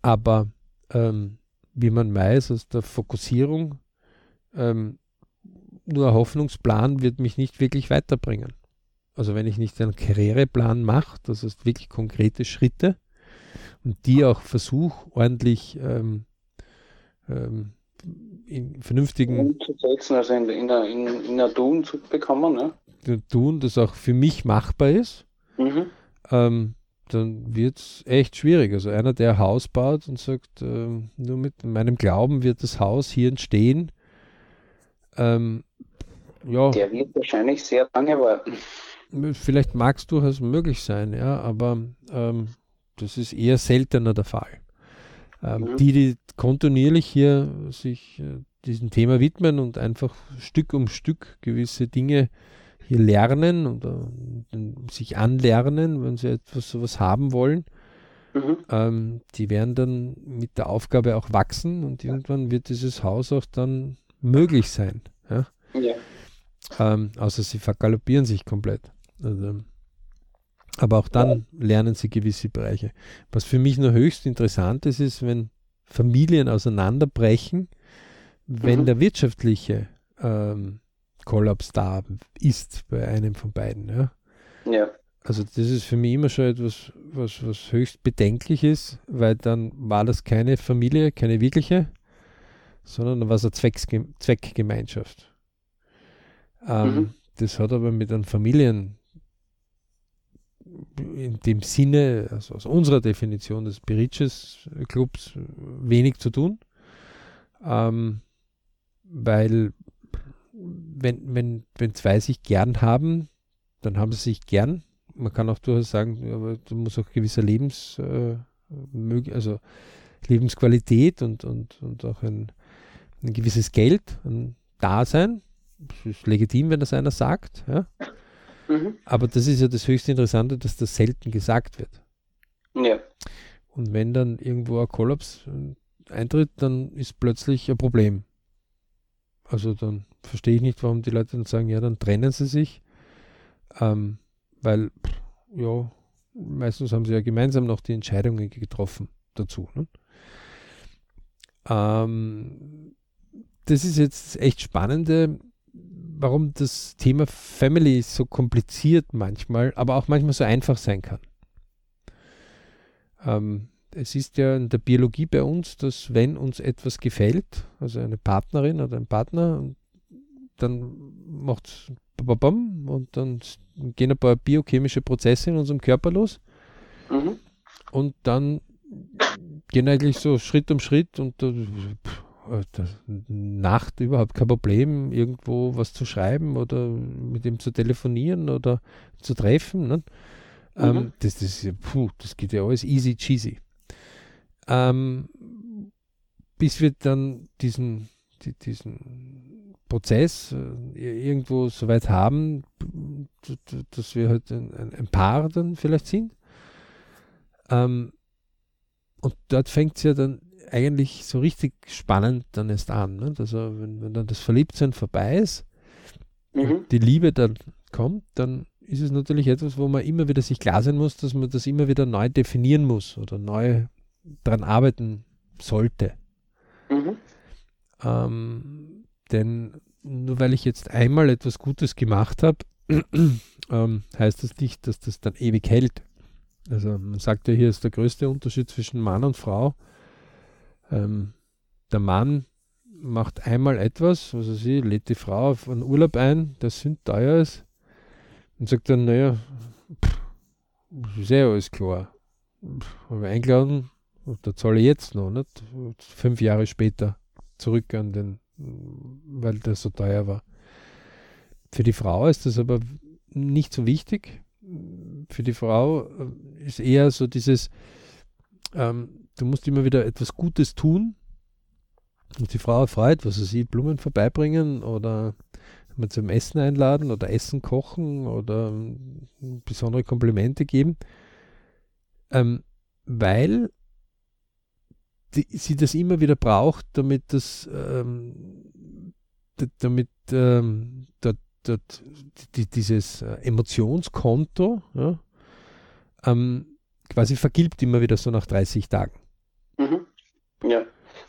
Aber ähm, wie man weiß, aus der Fokussierung, ähm, nur ein Hoffnungsplan wird mich nicht wirklich weiterbringen. Also wenn ich nicht einen Karriereplan mache, das heißt wirklich konkrete Schritte und die auch versuche ordentlich ähm, ähm, in vernünftigen umzusetzen, also in, in, in, in ein Tun zu bekommen, ne? Tun, das auch für mich machbar ist. Mhm. Ähm, dann wird es echt schwierig. Also einer, der ein Haus baut und sagt, äh, nur mit meinem Glauben wird das Haus hier entstehen. Ähm, ja. Der wird wahrscheinlich sehr lange warten. Vielleicht mag es durchaus möglich sein, ja, aber ähm, das ist eher seltener der Fall. Ähm, mhm. Die, die kontinuierlich hier sich äh, diesem Thema widmen und einfach Stück um Stück gewisse Dinge hier lernen oder sich anlernen, wenn sie etwas sowas haben wollen. Mhm. Ähm, die werden dann mit der Aufgabe auch wachsen und irgendwann wird dieses Haus auch dann möglich sein. Ja? ja. Ähm, außer sie vergaloppieren sich komplett. Also, aber auch dann lernen sie gewisse Bereiche. Was für mich nur höchst interessant ist, ist, wenn Familien auseinanderbrechen, wenn mhm. der wirtschaftliche ähm, Kollaps da ist bei einem von beiden. Ja. ja. Also das ist für mich immer schon etwas, was, was höchst bedenklich ist, weil dann war das keine Familie, keine wirkliche, sondern dann war es eine Zwecksge Zweckgemeinschaft. Ähm, mhm. Das hat aber mit den Familien in dem Sinne, also aus unserer Definition des Beriches Clubs, wenig zu tun, ähm, weil wenn, wenn, wenn zwei sich gern haben, dann haben sie sich gern. Man kann auch durchaus sagen, aber du musst auch gewisser Lebens, äh, also Lebensqualität und, und, und auch ein, ein gewisses Geld ein Dasein. Es ist legitim, wenn das einer sagt. Ja? Mhm. Aber das ist ja das höchst Interessante, dass das selten gesagt wird. Ja. Und wenn dann irgendwo ein Kollaps eintritt, dann ist plötzlich ein Problem. Also dann verstehe ich nicht, warum die Leute dann sagen, ja, dann trennen sie sich. Ähm, weil, ja, meistens haben sie ja gemeinsam noch die Entscheidungen getroffen dazu. Ne? Ähm, das ist jetzt echt spannende, warum das Thema Family so kompliziert manchmal, aber auch manchmal so einfach sein kann. Ähm, es ist ja in der Biologie bei uns, dass wenn uns etwas gefällt, also eine Partnerin oder ein Partner, dann macht es und dann gehen ein paar biochemische Prozesse in unserem Körper los. Mhm. Und dann gehen eigentlich so Schritt um Schritt und äh, Nacht überhaupt kein Problem, irgendwo was zu schreiben oder mit ihm zu telefonieren oder zu treffen. Ne? Ähm, mhm. Ähm, das, das, puh, das geht ja alles easy cheesy. Ähm, bis wir dann diesen, die, diesen Prozess äh, irgendwo so weit haben, dass wir halt ein, ein, Paar dann vielleicht sind. Ähm, und dort fängt es ja dann eigentlich so richtig spannend dann erst an. Ne? Also wenn, wenn dann das Verliebtsein vorbei ist, mhm. die Liebe dann kommt, dann ist es natürlich etwas, wo man immer wieder sich klar sein muss, dass man das immer wieder neu definieren muss oder neu daran arbeiten sollte. Mhm. Ähm, denn nur weil ich jetzt einmal etwas Gutes gemacht habe, ähm, heißt das nicht, dass das dann ewig hält. Also man sagt ja, hier ist der größte Unterschied zwischen Mann und Frau. Ähm, der Mann macht einmal etwas, also sie lädt die Frau auf einen Urlaub ein, der sündteuer ist, und sagt dann, naja, pff, ist ja alles klar. Habe eingeladen, da zahle ich jetzt noch, nicht? Fünf Jahre später zurück an den, weil das so teuer war. Für die Frau ist das aber nicht so wichtig. Für die Frau äh, ist eher so dieses, ähm, du musst immer wieder etwas Gutes tun und die Frau freut, was sie Blumen vorbeibringen oder mal zum Essen einladen oder Essen kochen oder ähm, besondere Komplimente geben, ähm, weil die, sie das immer wieder braucht, damit das, ähm, damit ähm, dort, dort die, dieses äh, Emotionskonto ja, ähm, quasi vergilbt immer wieder so nach 30 Tagen. Ja,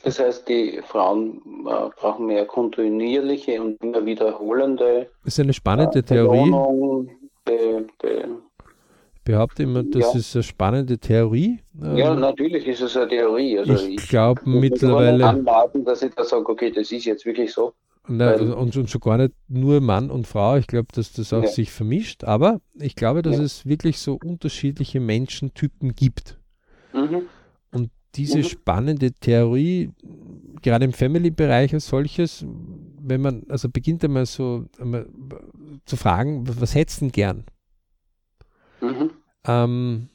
das heißt, die Frauen äh, brauchen mehr kontinuierliche und immer wiederholende. Das ist eine spannende äh, Theorie. Be, be, behaupte immer, das ja. ist eine spannende Theorie. Ja, ähm, natürlich ist es eine Theorie. Also ich, ich glaube mittlerweile. Anwarten, dass ich da sage, okay, das ist jetzt wirklich so. Nein, und, und schon gar nicht nur Mann und Frau. Ich glaube, dass das auch ja. sich vermischt. Aber ich glaube, dass ja. es wirklich so unterschiedliche Menschentypen gibt. Mhm. Diese mhm. spannende Theorie, gerade im Family-Bereich als solches, wenn man, also beginnt einmal so einmal zu fragen, was hättest du denn gern? Mhm. Ähm,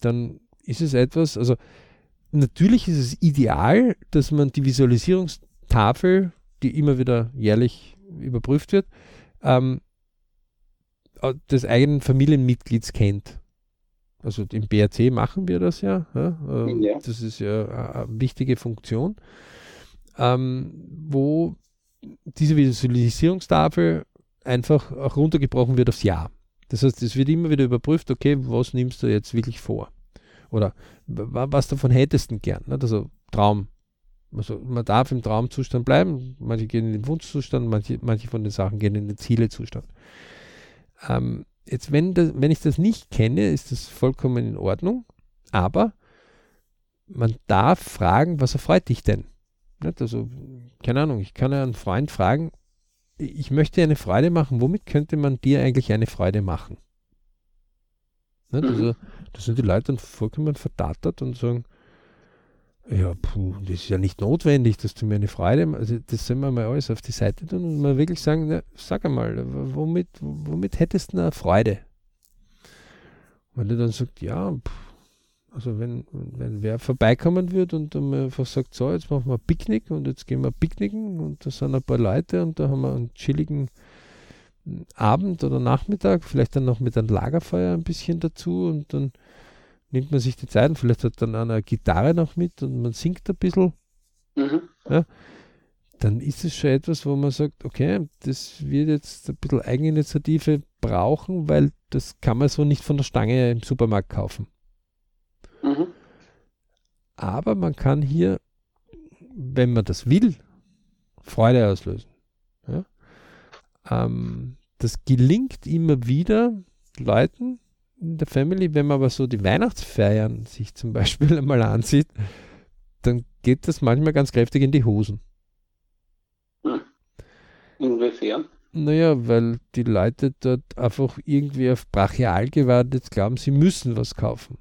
dann ist es etwas, also natürlich ist es ideal, dass man die Visualisierungstafel, die immer wieder jährlich überprüft wird, ähm, des eigenen Familienmitglieds kennt. Also im BRC machen wir das ja. ja, ähm, ja. Das ist ja eine wichtige Funktion, ähm, wo diese Visualisierungstafel einfach auch runtergebrochen wird aufs Jahr. Das heißt, es wird immer wieder überprüft, okay, was nimmst du jetzt wirklich vor? Oder was davon hättest du gern? Ne? Also Traum. Also man darf im Traumzustand bleiben, manche gehen in den Wunschzustand, manche, manche von den Sachen gehen in den Zielezustand. Ähm, jetzt, wenn, das, wenn ich das nicht kenne, ist das vollkommen in Ordnung, aber man darf fragen, was erfreut dich denn? Nicht? Also, keine Ahnung, ich kann ja einen Freund fragen, ich möchte eine Freude machen, womit könnte man dir eigentlich eine Freude machen? Ne, also, da sind die Leute dann vollkommen verdattert und sagen, ja, puh, das ist ja nicht notwendig, dass du mir eine Freude machst. Also das sollen wir mal alles auf die Seite tun und mal wirklich sagen, na, sag einmal, womit, womit hättest du eine Freude? Und er dann sagt, ja, pff, also wenn, wenn wer vorbeikommen würde und dann einfach sagt, so, jetzt machen wir Picknick und jetzt gehen wir picknicken und da sind ein paar Leute und da haben wir einen chilligen Abend oder Nachmittag, vielleicht dann noch mit einem Lagerfeuer ein bisschen dazu und dann nimmt man sich die Zeit und vielleicht hat dann eine Gitarre noch mit und man singt ein bisschen. Mhm. Ja, dann ist es schon etwas, wo man sagt, okay, das wird jetzt ein bisschen Eigeninitiative brauchen, weil das kann man so nicht von der Stange im Supermarkt kaufen. Mhm. Aber man kann hier, wenn man das will, Freude auslösen. Ja? Ähm, das gelingt immer wieder Leuten in der Family, wenn man aber so die Weihnachtsfeiern sich zum Beispiel einmal ansieht, dann geht das manchmal ganz kräftig in die Hosen. Hm. Inwiefern? Naja, weil die Leute dort einfach irgendwie auf Brachialgewalt jetzt glauben, sie müssen was kaufen.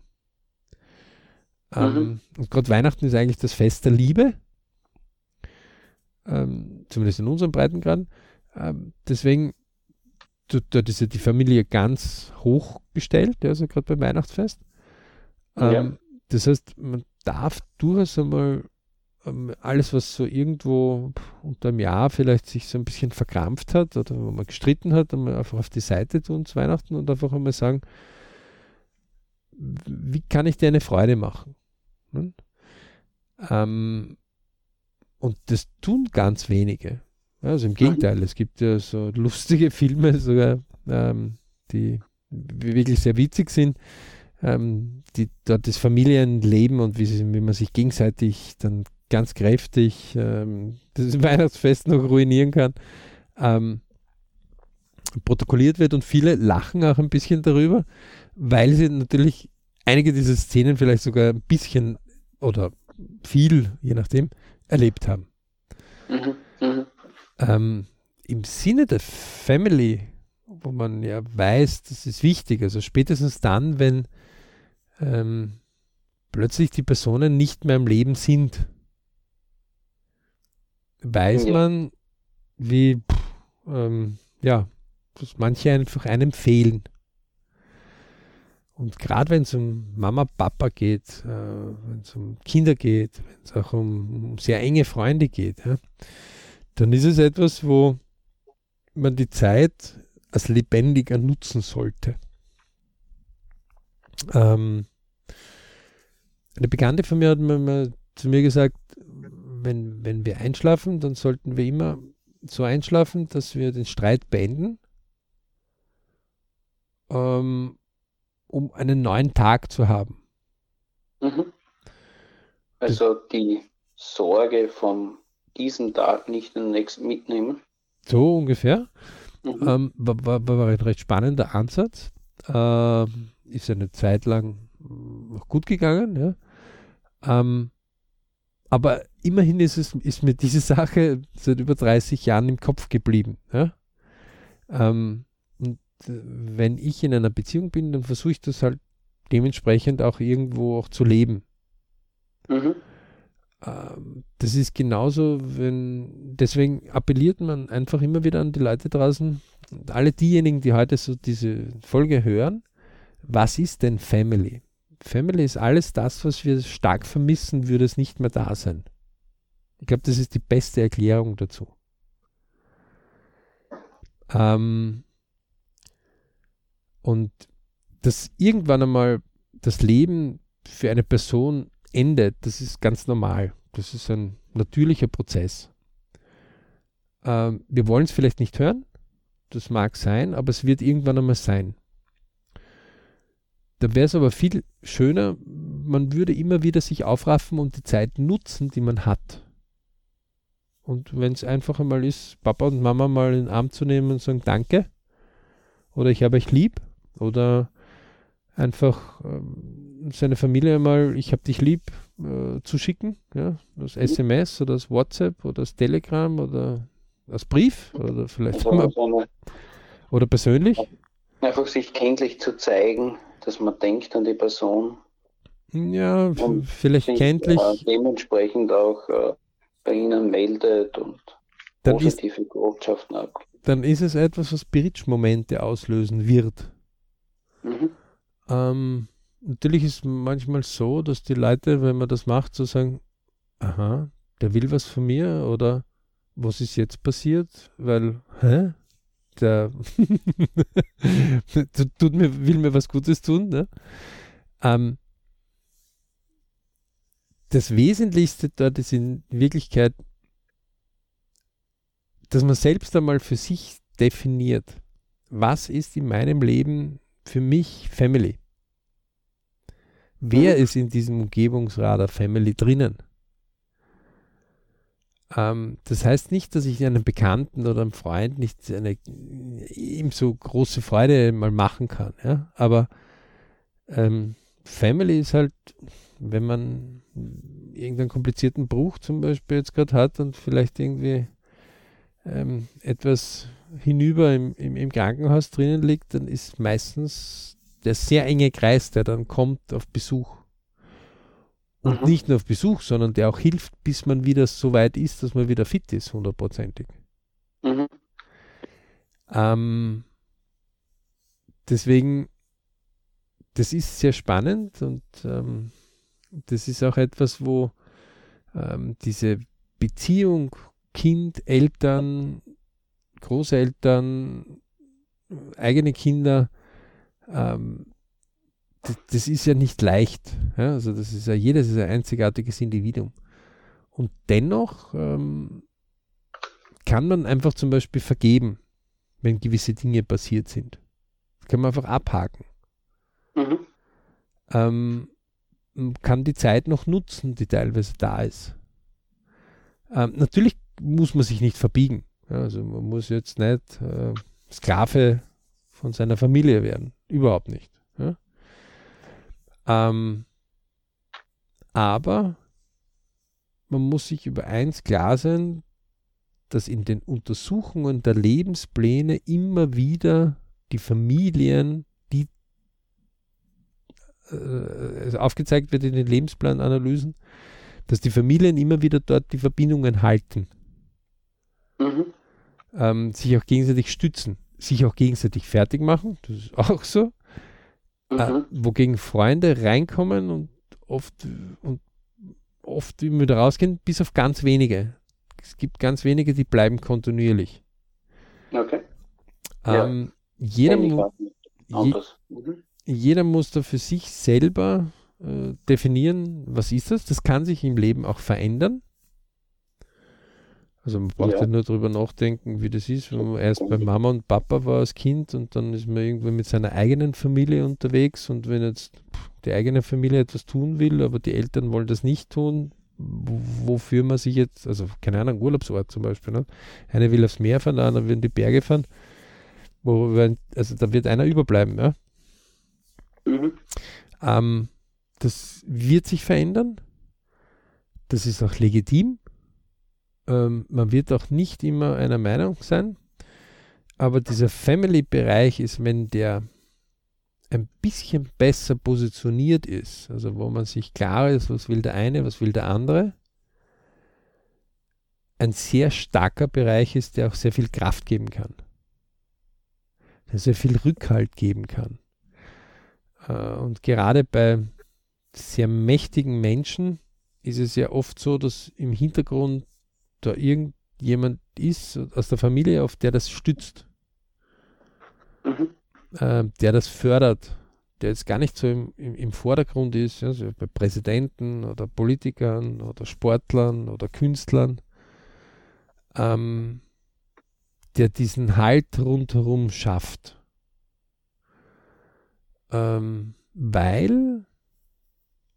Ähm, mhm. und gerade Weihnachten ist eigentlich das Fest der Liebe. Ähm, zumindest in unserem Breitengrad. Ähm, deswegen, dort ist ja die Familie ganz hochgestellt, also gerade beim Weihnachtsfest. Ja. Ähm, das heißt, man darf durchaus einmal ähm, alles, was so irgendwo unter einem Jahr vielleicht sich so ein bisschen verkrampft hat oder wo man gestritten hat, einmal einfach auf die Seite tun zu Weihnachten und einfach einmal sagen, wie kann ich dir eine Freude machen? Hm? Ähm, und das tun ganz wenige. Also im Gegenteil, es gibt ja so lustige Filme sogar, ähm, die wirklich sehr witzig sind, ähm, die dort das Familienleben und wie, sie, wie man sich gegenseitig dann ganz kräftig ähm, das Weihnachtsfest noch ruinieren kann, ähm, protokolliert wird und viele lachen auch ein bisschen darüber, weil sie natürlich einige dieser Szenen vielleicht sogar ein bisschen oder viel, je nachdem, erlebt haben. Mhm, mh. Ähm, Im Sinne der Family, wo man ja weiß, das ist wichtig, also spätestens dann, wenn ähm, plötzlich die Personen nicht mehr im Leben sind, weiß ja. man, wie, pff, ähm, ja, dass manche einfach einem fehlen. Und gerade wenn es um Mama, Papa geht, äh, wenn es um Kinder geht, wenn es auch um, um, sehr enge Freunde geht, ja, dann ist es etwas, wo man die Zeit als lebendiger nutzen sollte. Ähm, eine Bekannte von mir hat mir mal zu mir gesagt, wenn, wenn wir einschlafen, dann sollten wir immer so einschlafen, dass wir den Streit beenden, ähm, um einen neuen Tag zu haben. Mhm. Also die Sorge von diesem Tag nicht den nächsten mitnehmen. So ungefähr. Mhm. Ähm, war, war, ein recht spannender Ansatz. Äh, ist eine Zeit lang gut gegangen. Ja. Ähm, aber immerhin ist, es, ist mir diese Sache seit über 30 Jahren im Kopf geblieben. Ja? Ähm, und äh, wenn ich in einer Beziehung bin, dann versuche ich das halt dementsprechend auch irgendwo auch zu leben. Mhm. Ähm, das ist genauso, wenn, deswegen appelliert man einfach immer wieder an die Leute draußen, alle diejenigen, die heute so diese Folge hören, was ist denn Family? Family ist alles das, was wir stark vermissen, würde es nicht mehr da sein. Ich glaube, das ist die beste Erklärung dazu. Ähm, und dass irgendwann einmal das Leben für eine Person endet, das ist ganz normal. Das ist ein natürlicher Prozess. Ähm, wir wollen es vielleicht nicht hören, das mag sein, aber es wird irgendwann einmal sein. Da wäre es aber viel schöner, man würde immer wieder sich aufraffen und die Zeit nutzen, die man hat. Und wenn es einfach einmal ist, Papa und Mama mal in den Arm zu nehmen und sagen Danke oder ich habe euch lieb oder einfach ähm, seine Familie einmal, ich habe dich lieb äh, zu schicken, ja, das SMS oder das WhatsApp oder das Telegram oder das Brief oder vielleicht also mal, oder persönlich. Einfach sich kenntlich zu zeigen, dass man denkt an die Person. Ja, und vielleicht kenntlich. Äh, dementsprechend auch äh, bei Ihnen meldet und dann positive ist, Botschaften ab. Dann ist es etwas, was Bridge-Momente auslösen wird. Mhm. Ähm, natürlich ist manchmal so, dass die Leute, wenn man das macht, so sagen, aha, der will was von mir oder was ist jetzt passiert? Weil, hä? der tut mir, will mir was Gutes tun. Ne? Ähm, das Wesentlichste dort ist in Wirklichkeit dass man selbst einmal für sich definiert, was ist in meinem Leben für mich Family? Wer mhm. ist in diesem Umgebungsradar Family drinnen? Ähm, das heißt nicht, dass ich einem Bekannten oder einem Freund nicht eine ihm so große Freude mal machen kann. Ja? Aber ähm, Family ist halt, wenn man irgendeinen komplizierten Bruch zum Beispiel jetzt gerade hat und vielleicht irgendwie ähm, etwas hinüber im, im, im, Krankenhaus drinnen liegt, dann ist meistens der sehr enge Kreis, der dann kommt auf Besuch. Und mhm. nicht nur auf Besuch, sondern der auch hilft, bis man wieder so weit ist, dass man wieder fit ist, hundertprozentig. Mhm. Ähm, deswegen, das ist sehr spannend und ähm, das ist auch etwas, wo ähm, diese Beziehung Kind, Eltern, Großeltern, eigene Kinder, ähm, das, das, ist ja nicht leicht. Ja? Also das ist ja jedes ist ein einzigartiges Individuum. Und dennoch ähm, kann man einfach zum Beispiel vergeben, wenn gewisse Dinge passiert sind. Das kann man einfach abhaken. Mhm. Ähm, kann die Zeit noch nutzen, die teilweise da ist. Ähm, natürlich muss man sich nicht verbiegen. Ja, also man muss jetzt nicht äh, Sklave von seiner Familie werden. Überhaupt nicht. Ja? Ähm, aber man muss sich über eins klar sein, dass in den Untersuchungen der Lebenspläne immer wieder die Familien, die äh, aufgezeigt wird in den Lebensplananalysen, dass die Familien immer wieder dort die Verbindungen halten Mhm. Ähm, sich auch gegenseitig stützen, sich auch gegenseitig fertig machen, das ist auch so. Äh, mhm. Äh, wogegen Freunde reinkommen und oft und oft immer wieder rausgehen, bis auf ganz wenige. Es gibt ganz wenige, die bleiben kontinuierlich. Okay. Ähm, ja. jeder, mu je mhm. jeder muss da für sich selber äh, definieren, was ist das. Das kann sich im Leben auch verändern. Also man braucht ja. nur darüber nachdenken, wie das ist, wenn man erst bei Mama und Papa war als Kind und dann ist man irgendwie mit seiner eigenen Familie unterwegs und wenn jetzt die eigene Familie etwas tun will, aber die Eltern wollen das nicht tun, wofür man sich jetzt, also keine Ahnung, Urlaubsort zum Beispiel, ne? einer will aufs Meer fahren, der andere will in die Berge fahren, wo also da wird einer überbleiben, ja. Mhm. Ähm, das wird sich verändern. Das ist auch legitim ähm, man wird auch nicht immer einer Meinung sein, aber dieser Family-Bereich ist, wenn der ein bisschen besser positioniert ist, also wo man sich klar ist, was will der eine, was will der andere, ein sehr starker Bereich ist, der auch sehr viel Kraft geben kann, der sehr viel Rückhalt geben kann. Äh, und gerade bei sehr mächtigen Menschen ist es ja oft so, dass im Hintergrund da irgendjemand ist aus der Familie, auf der das stützt, mhm. äh, der das fördert, der jetzt gar nicht so im, im, im Vordergrund ist, also bei Präsidenten oder Politikern oder Sportlern oder Künstlern, ähm, der diesen Halt rundherum schafft. Ähm, weil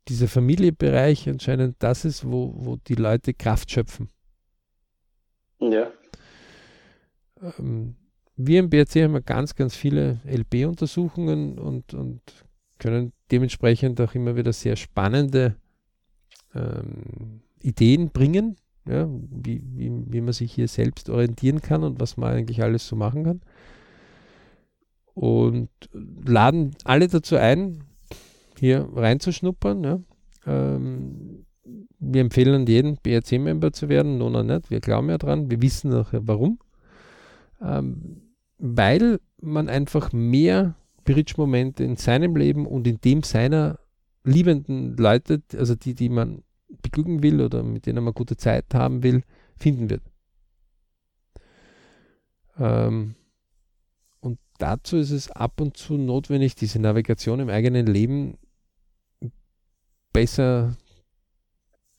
dieser Familienbereich anscheinend das ist, wo, wo die Leute Kraft schöpfen. Ja. Ähm, wir im BRC haben ja ganz, ganz viele LB-Untersuchungen und, und können dementsprechend auch immer wieder sehr spannende ähm, Ideen bringen, ja, wie, wie, wie man sich hier selbst orientieren kann und was man eigentlich alles so machen kann. Und laden alle dazu ein, hier reinzuschnuppern. Ja. Ähm, wir empfehlen jeden, BRC-Member zu werden, Nona nicht. Wir glauben ja dran, wir wissen nachher warum. Ähm, weil man einfach mehr Bridge-Momente in seinem Leben und in dem seiner liebenden Leute, also die, die man beglücken will oder mit denen man gute Zeit haben will, finden wird. Ähm, und dazu ist es ab und zu notwendig, diese Navigation im eigenen Leben besser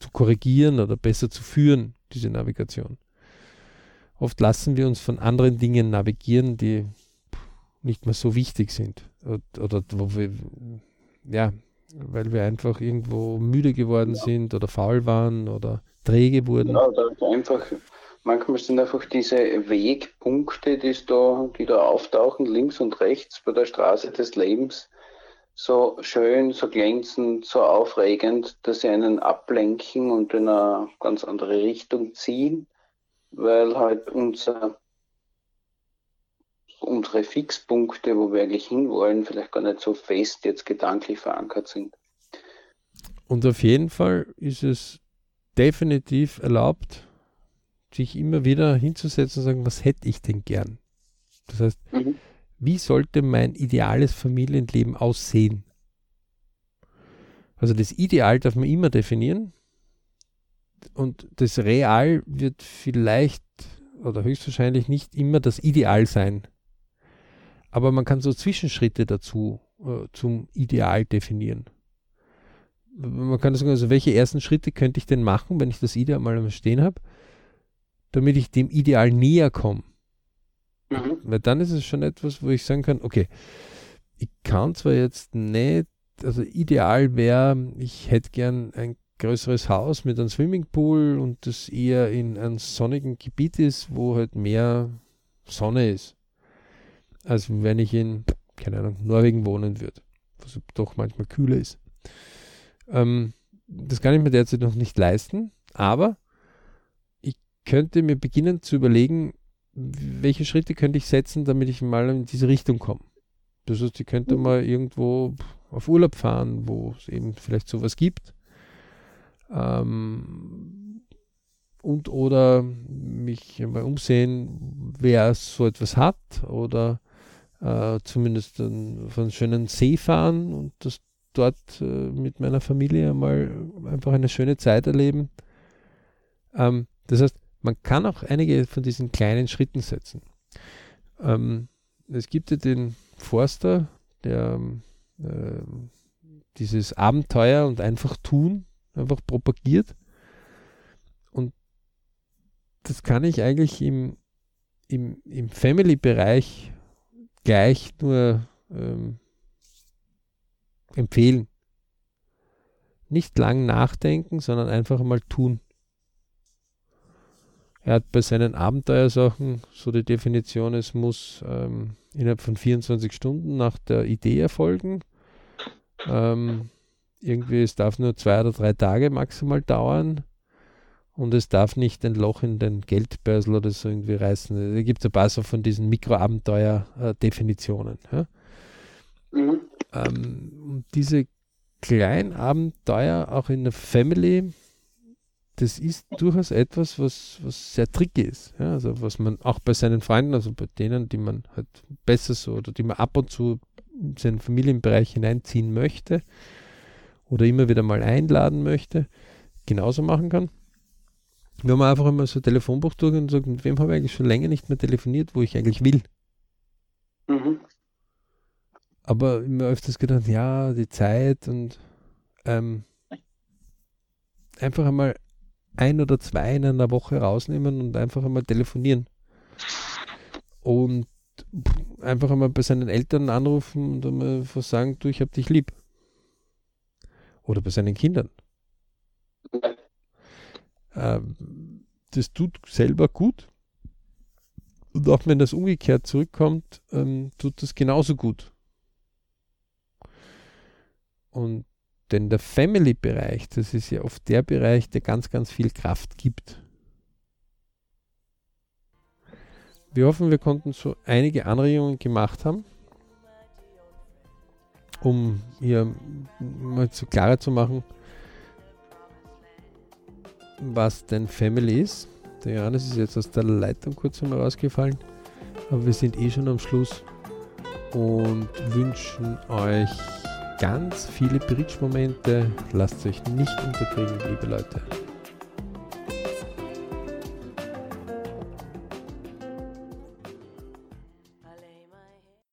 zu korrigieren oder besser zu führen, diese Navigation. oft lassen wir uns von anderen Dingen navigieren, die nicht mehr so wichtig sind. Oder, wo wir, ja, weil wir einfach irgendwo müde geworden ja. sind oder faul waren oder träge wurden. Ja, einfach, manchmal sind einfach diese Wegpunkte, die da, die da auftauchen, links und rechts bei der Straße des Lebens, so schön, so glänzend, so aufregend, dass sie einen ablenken und in eine ganz andere Richtung ziehen, weil halt unser, unsere Fixpunkte, wo wir eigentlich hinwollen, vielleicht gar nicht so fest jetzt gedanklich verankert sind. Und auf jeden Fall ist es definitiv erlaubt, sich immer wieder hinzusetzen und sagen, was hätte ich denn gern? Das heißt, mhm. Wie sollte mein ideales Familienleben aussehen? Also das Ideal darf man immer definieren und das Real wird vielleicht oder höchstwahrscheinlich nicht immer das Ideal sein. Aber man kann so Zwischenschritte dazu äh, zum Ideal definieren. Man kann sagen, also welche ersten Schritte könnte ich denn machen, wenn ich das Ideal mal Stehen habe? damit ich dem Ideal näher komme. Mhm. Weil dann ist es schon etwas, wo ich sagen kann, okay, ich kann zwar jetzt nicht, also ideal wäre, ich hätte gern ein größeres Haus mit einem Swimmingpool und das eher in einem sonnigen Gebiet ist, wo halt mehr Sonne ist. Als wenn ich in, keine Ahnung, Norwegen wohnen würde, was doch manchmal kühler ist. Ähm, das kann ich mir derzeit noch nicht leisten, aber könnte mir beginnen zu überlegen, welche Schritte könnte ich setzen, damit ich mal in diese Richtung komme. Das heißt, ich könnte mhm. mal irgendwo auf Urlaub fahren, wo es eben vielleicht sowas gibt. Ähm, und oder mich mal umsehen, wer so etwas hat oder äh, zumindest auf einen schönen See fahren und das dort äh, mit meiner Familie mal einfach eine schöne Zeit erleben. Ähm, das heißt, man kann auch einige von diesen kleinen Schritten setzen. Ähm, es gibt ja den Forster, der äh, dieses Abenteuer und einfach tun einfach propagiert. Und das kann ich eigentlich im, im, im Family-Bereich gleich nur ähm, empfehlen. Nicht lang nachdenken, sondern einfach mal tun. Er hat bei seinen Abenteuersachen so die Definition, es muss ähm, innerhalb von 24 Stunden nach der Idee erfolgen. Ähm, irgendwie, es darf nur zwei oder drei Tage maximal dauern und es darf nicht ein Loch in den Geldbörsel oder so irgendwie reißen. Da gibt es ein paar so von diesen Mikroabenteuer-Definitionen. Ja? Mhm. Ähm, diese kleinen Abenteuer auch in der Family das ist durchaus etwas, was, was sehr tricky ist. Ja, also was man auch bei seinen Freunden, also bei denen, die man halt besser so oder die man ab und zu in seinen Familienbereich hineinziehen möchte oder immer wieder mal einladen möchte, genauso machen kann. Wenn man einfach immer so ein Telefonbuch durch und sagt, mit wem habe ich eigentlich schon länger nicht mehr telefoniert, wo ich eigentlich will. Mhm. Aber immer öfters gedacht, ja, die Zeit und ähm, einfach einmal ein oder zwei in einer Woche rausnehmen und einfach einmal telefonieren. Und einfach einmal bei seinen Eltern anrufen und einmal sagen, du, ich hab dich lieb. Oder bei seinen Kindern. Ähm, das tut selber gut. Und auch wenn das umgekehrt zurückkommt, ähm, tut das genauso gut. Und denn der Family-Bereich, das ist ja oft der Bereich, der ganz, ganz viel Kraft gibt. Wir hoffen, wir konnten so einige Anregungen gemacht haben, um hier mal zu klarer zu machen, was denn Family ist. Der Johannes ist jetzt aus der Leitung kurz einmal rausgefallen, aber wir sind eh schon am Schluss und wünschen euch ganz viele Bridge-Momente. Lasst euch nicht unterkriegen, liebe Leute.